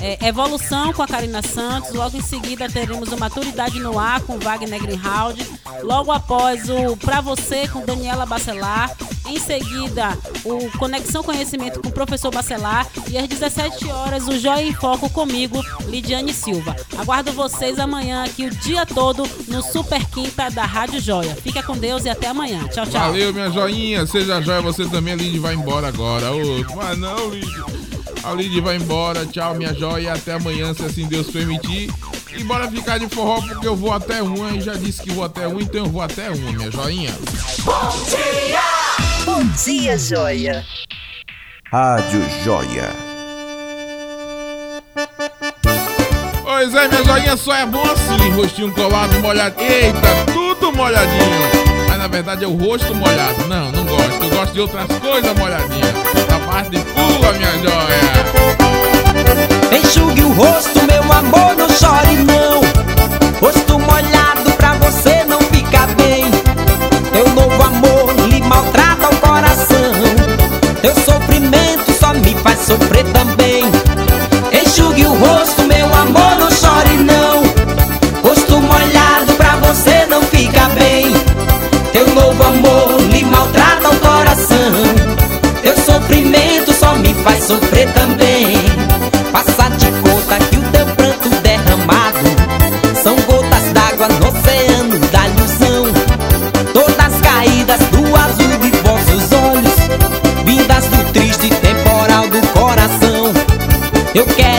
é, Evolução com a Karina Santos. Logo em seguida teremos o Maturidade no Ar com Wagner Greenhalgh. Logo após o Pra Você com Daniela Bacelar. Em seguida, o Conexão Conhecimento com o professor Bacelar. E às 17 horas, o Joia em Foco comigo, Lidiane Silva. Aguardo vocês amanhã aqui o dia todo no Super Quinta da Rádio Joia. Fica com Deus e até amanhã. Tchau, tchau.
Valeu, minha joinha. Seja joia, você também. A Lid vai embora agora. Ô, mas não, Lid. A Lid vai embora. Tchau, minha joia. Até amanhã, se assim Deus permitir. E bora ficar de forró porque eu vou até uma. E já disse que vou até uma, então eu vou até uma, minha joinha.
Bom dia! Bom dia, joia!
Rádio Joia.
Pois é, minha joinha só é bom assim, rostinho colado, molhado. Eita, tudo molhadinho. Mas na verdade é o rosto molhado. Não, não gosto. Eu gosto de outras coisas molhadinhas. Da parte de pula, minha joia.
Enxugue o rosto, meu amor, não chore não. Rosto molhado pra você não ficar bem. Teu novo amor lhe maltrata. Teu sofrimento só me faz sofrer também. Enxugue o rosto, meu amor, não chore não. Rosto molhado pra você não ficar bem. Teu novo amor lhe maltrata o coração. Teu sofrimento só me faz sofrer também. Eu quero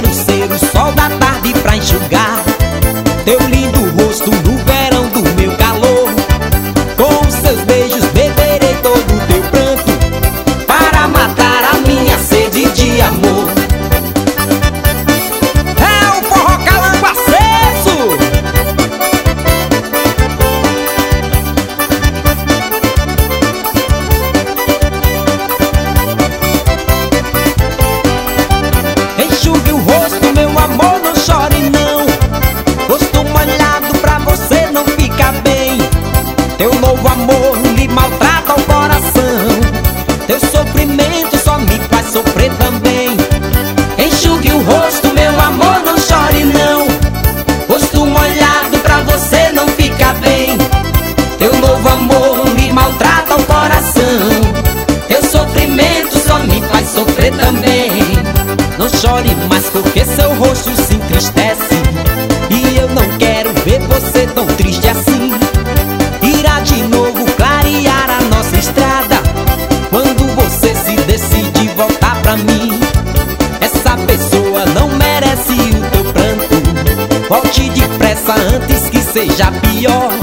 chore mais porque seu rosto se entristece. E eu não quero ver você tão triste assim. Irá de novo clarear a nossa estrada. Quando você se decide voltar pra mim. Essa pessoa não merece o teu pranto. Volte depressa antes que seja pior.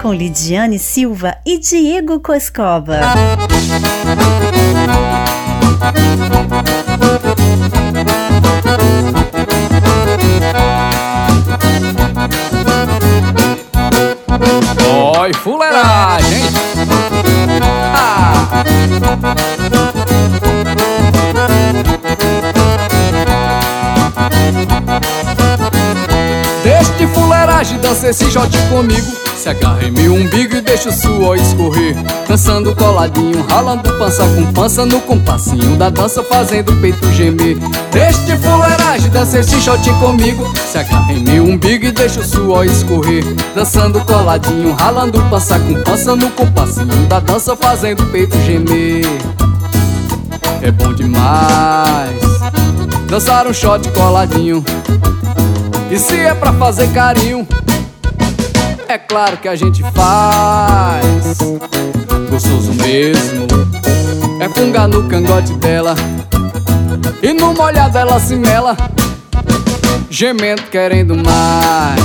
Com Lidiane Silva e Diego Coscova.
Oi, fuleiragem! Ah! Deixa de fuleiragem, dança esse jote comigo Se agarra em meu umbigo e deixa o suor escorrer. Dançando coladinho, ralando pança com pança No compassinho da dança, fazendo o peito gemer. De fuleiragem, dança esse shot comigo. Se agarra em meu umbigo e deixa o suor escorrer. Dançando coladinho, ralando pança com pança No compassinho da dança, fazendo o peito gemer. É bom demais Dançar um shot coladinho. E se é pra fazer carinho, é claro que a gente faz. Gostoso mesmo, é fungar no cangote dela. E no molhado ela se mela. gemendo querendo mais.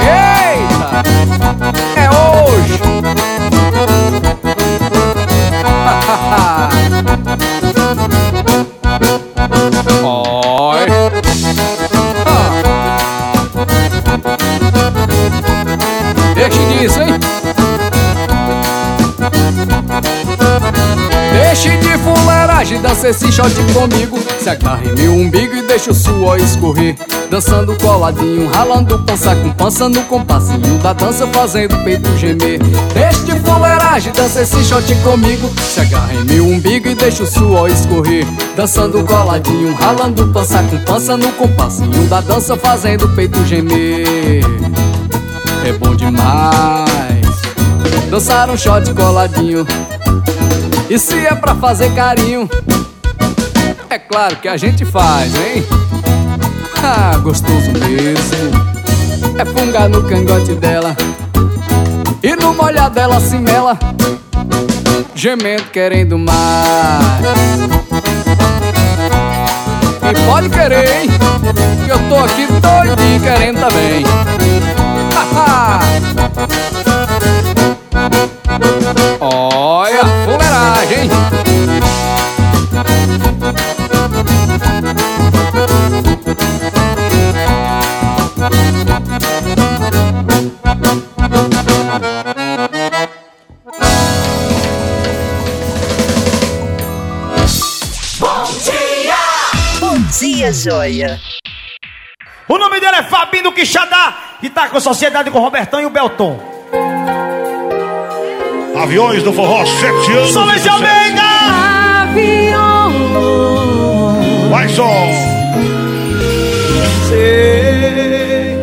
Eita! É hoje! Oi! disso, hein? Deixe de fuleiragem, dança esse shot comigo. Se agarre meu umbigo e deixa o suor escorrer. Dançando coladinho, ralando pança com pança no compassinho Da dança fazendo o peito gemer. Deixe de fuleiragem, dança esse shot comigo. Se agarre meu umbigo e deixa o suor escorrer. Dançando coladinho, ralando pança com pança no compassinho Da dança fazendo o peito gemer É bom demais Dançar um shot coladinho e se é pra fazer carinho, é claro que a gente faz, hein? Ah, gostoso mesmo. É fungar no cangote dela e no molhar dela se mela, gemendo querendo mais. E pode querer, hein? Que eu tô aqui doidinho querendo também. Haha! Olha, fuleiragem?
Bom dia! Bom dia, joia!
O nome dele é Fabinho do Quixadá e tá com sociedade com o Robertão e o Belton.
Aviões do Forró, sete anos.
Solange. Almeida!
Vai só!
Sei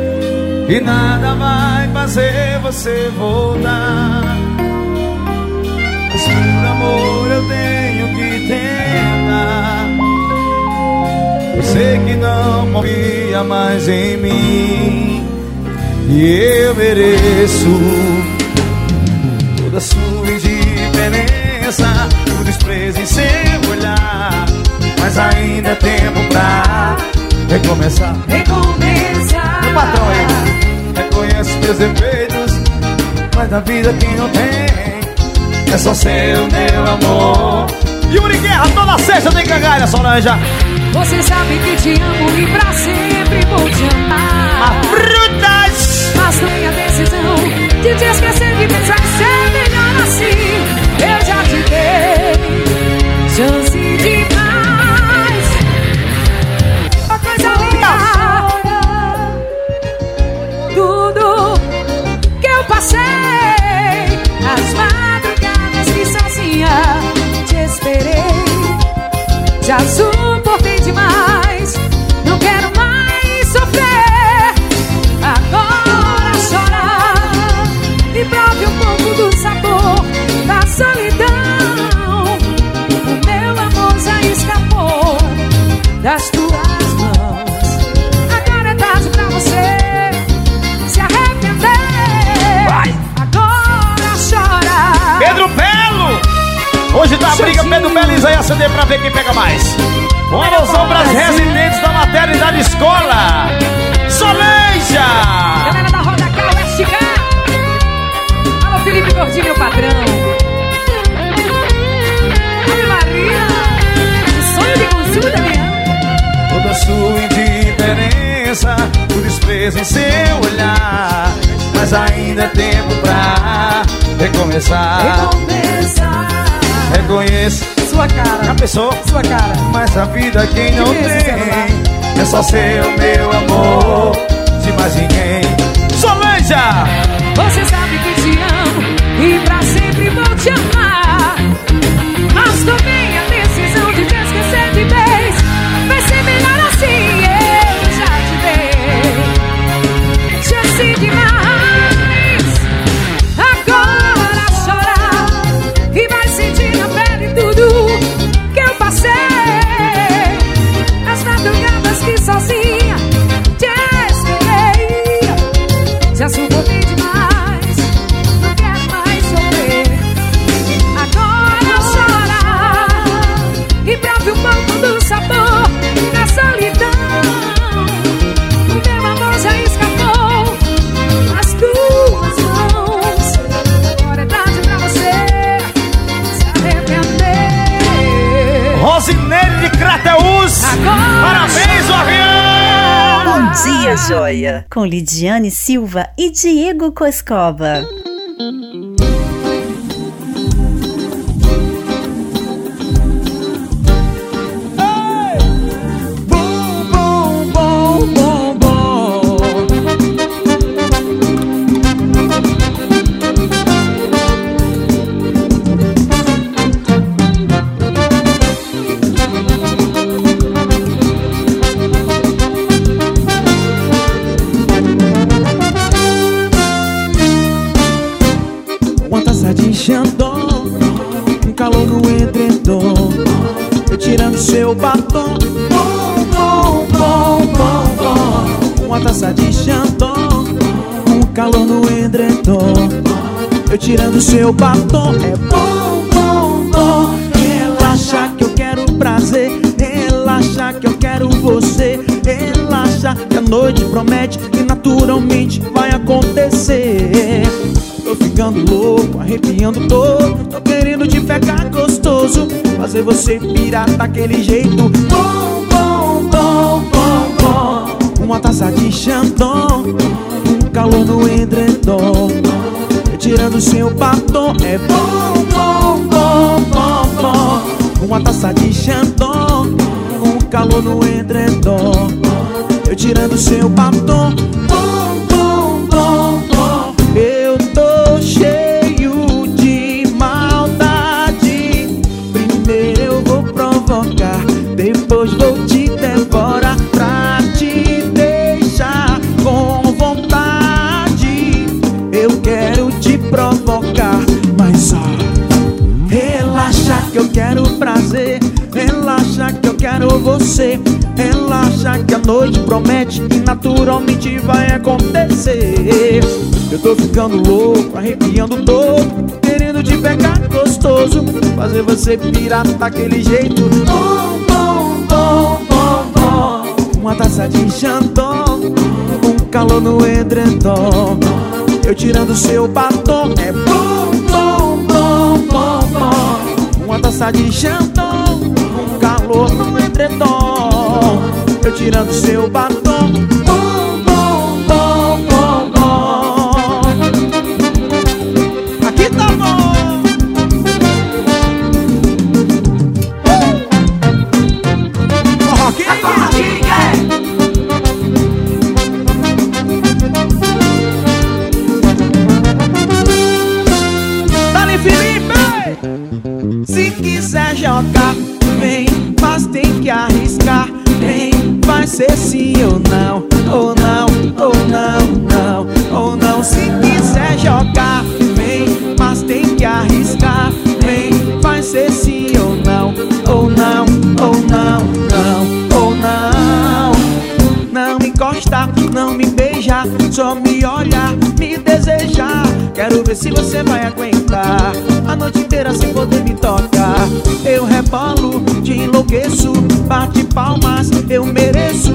que nada vai fazer você voltar. Mas por amor eu tenho que tentar. Eu sei que não confia mais em mim. E eu mereço toda a sua indiferença, o desprezo em seu olhar. Mas ainda é tempo pra recomeçar.
Recomeçar.
Meu patrão aí, reconheço meus defeitos, mas na vida quem não tem é só ser o meu amor.
Yuri Guerra, toda sexta tem cagalha, Solanja.
Você sabe que te amo e pra sempre vou
só ser o meu
Lidiane Silva e Diego Coscova.
Batom. É bom, bom, bom. Relaxa que eu quero prazer. Relaxa que eu quero você. Relaxa que a noite promete Que naturalmente vai acontecer. Tô ficando louco, arrepiando todo. Tô querendo te pegar gostoso. Fazer você pirar daquele jeito. Bom, bom, bom, bom, bom. Uma taça de Xandão Um calor no edredom tirando seu batom. É bom, bom, bom, bom, bom. Uma taça de Xandão Um calor no edredom. Eu tirando seu batom prazer. Relaxa que eu quero você. Relaxa que a noite promete E naturalmente vai acontecer. Eu tô ficando louco, arrepiando todo Querendo te pegar gostoso Fazer você pirar daquele jeito. Bom, bom, bom, bom, bom. Uma taça de Xandão Um calor no edredom. Eu tirando seu batom É bom, taça de Um calor no edredom. Eu tirando seu batom ver se você vai aguentar a noite inteira sem poder me tocar. Eu rebolo, te enlouqueço, bate palmas, eu mereço.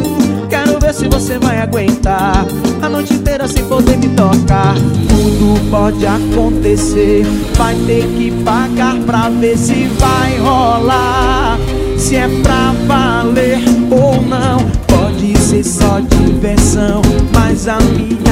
Quero ver se você vai aguentar a noite inteira sem poder me tocar. Tudo pode acontecer, vai ter que pagar pra ver se vai rolar. Se é pra valer ou não, pode ser só diversão. Mas a minha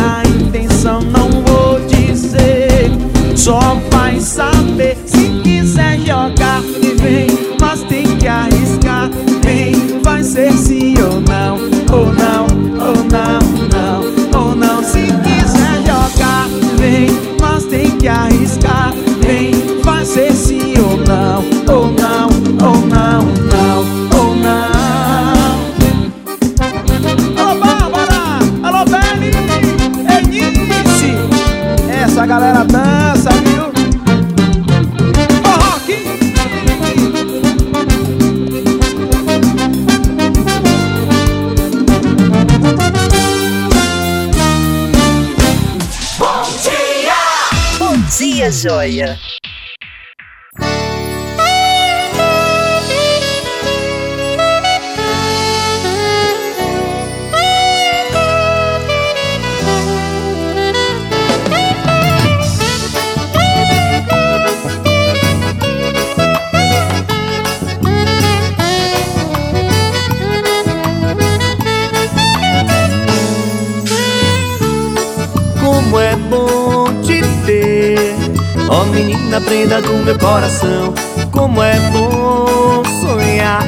Menina prenda do meu coração Como é bom sonhar.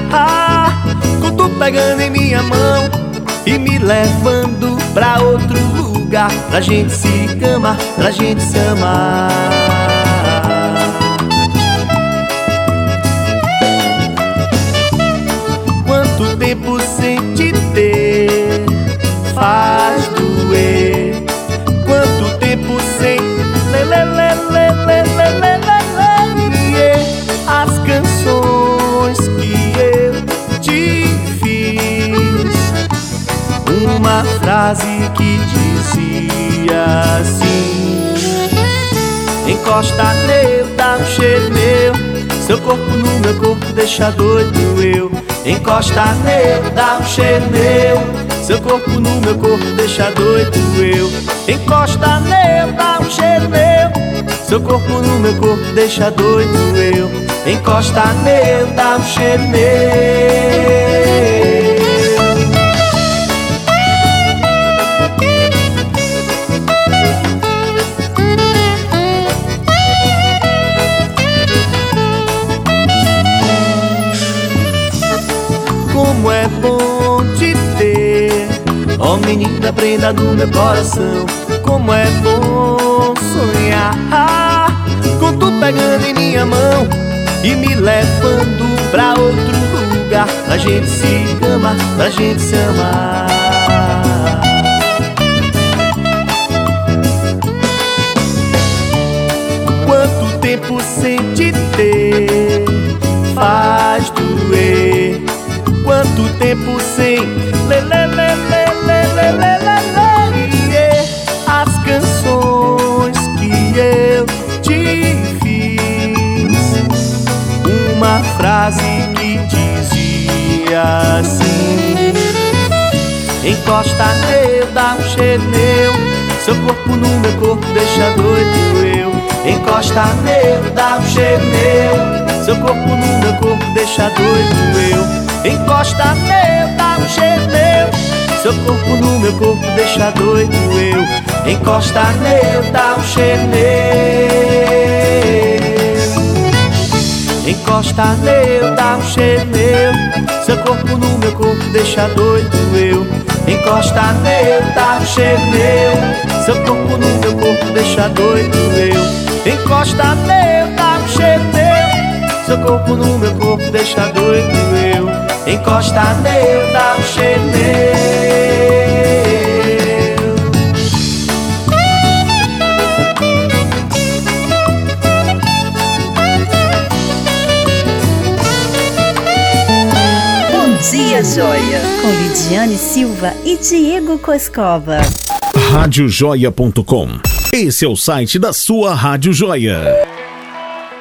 Com tu pegando em minha mão E me levando pra outro lugar Pra gente se amar, pra gente se amar Uma frase que dizia assim. Encosta nele, dá um cheiro meu. Seu corpo no meu corpo deixa doido eu. Encosta nele, dá um cheiro meu. Seu corpo no meu corpo deixa doido eu. Encosta nele, dá um cheiro meu. Seu corpo no meu corpo deixa doido eu. Encosta nele, dá um cheiro meu menina prenda do meu coração. Como é bom sonhar. Com tu pegando em minha mão E me levando pra outro lugar. Pra gente se amar, pra gente se amar Quanto tempo sem te ter Faz doer. Quanto tempo sem lê, Encosta nele, dá um cheiro meu. Seu corpo no meu corpo deixa doido eu. Encosta nele, dá um cheiro meu. Seu corpo no meu corpo deixa doido eu. Encosta nele, dá um cheiro meu. Seu corpo no meu corpo deixa doido eu. Encosta nele, dá um cheiro meu. Encosta nele, dá um cheiro meu. Seu corpo no meu corpo deixa doido eu Encosta nele, dá um cheiro meu. Seu corpo no meu corpo deixa doido eu. Encosta dá um cheiro meu. Seu corpo no meu corpo deixa doido eu. Encosta nele, dá um cheiro
joia! Com Lidiane Silva e Diego Coscova.
Radiojoia.com Esse é o site da sua Rádio Joia.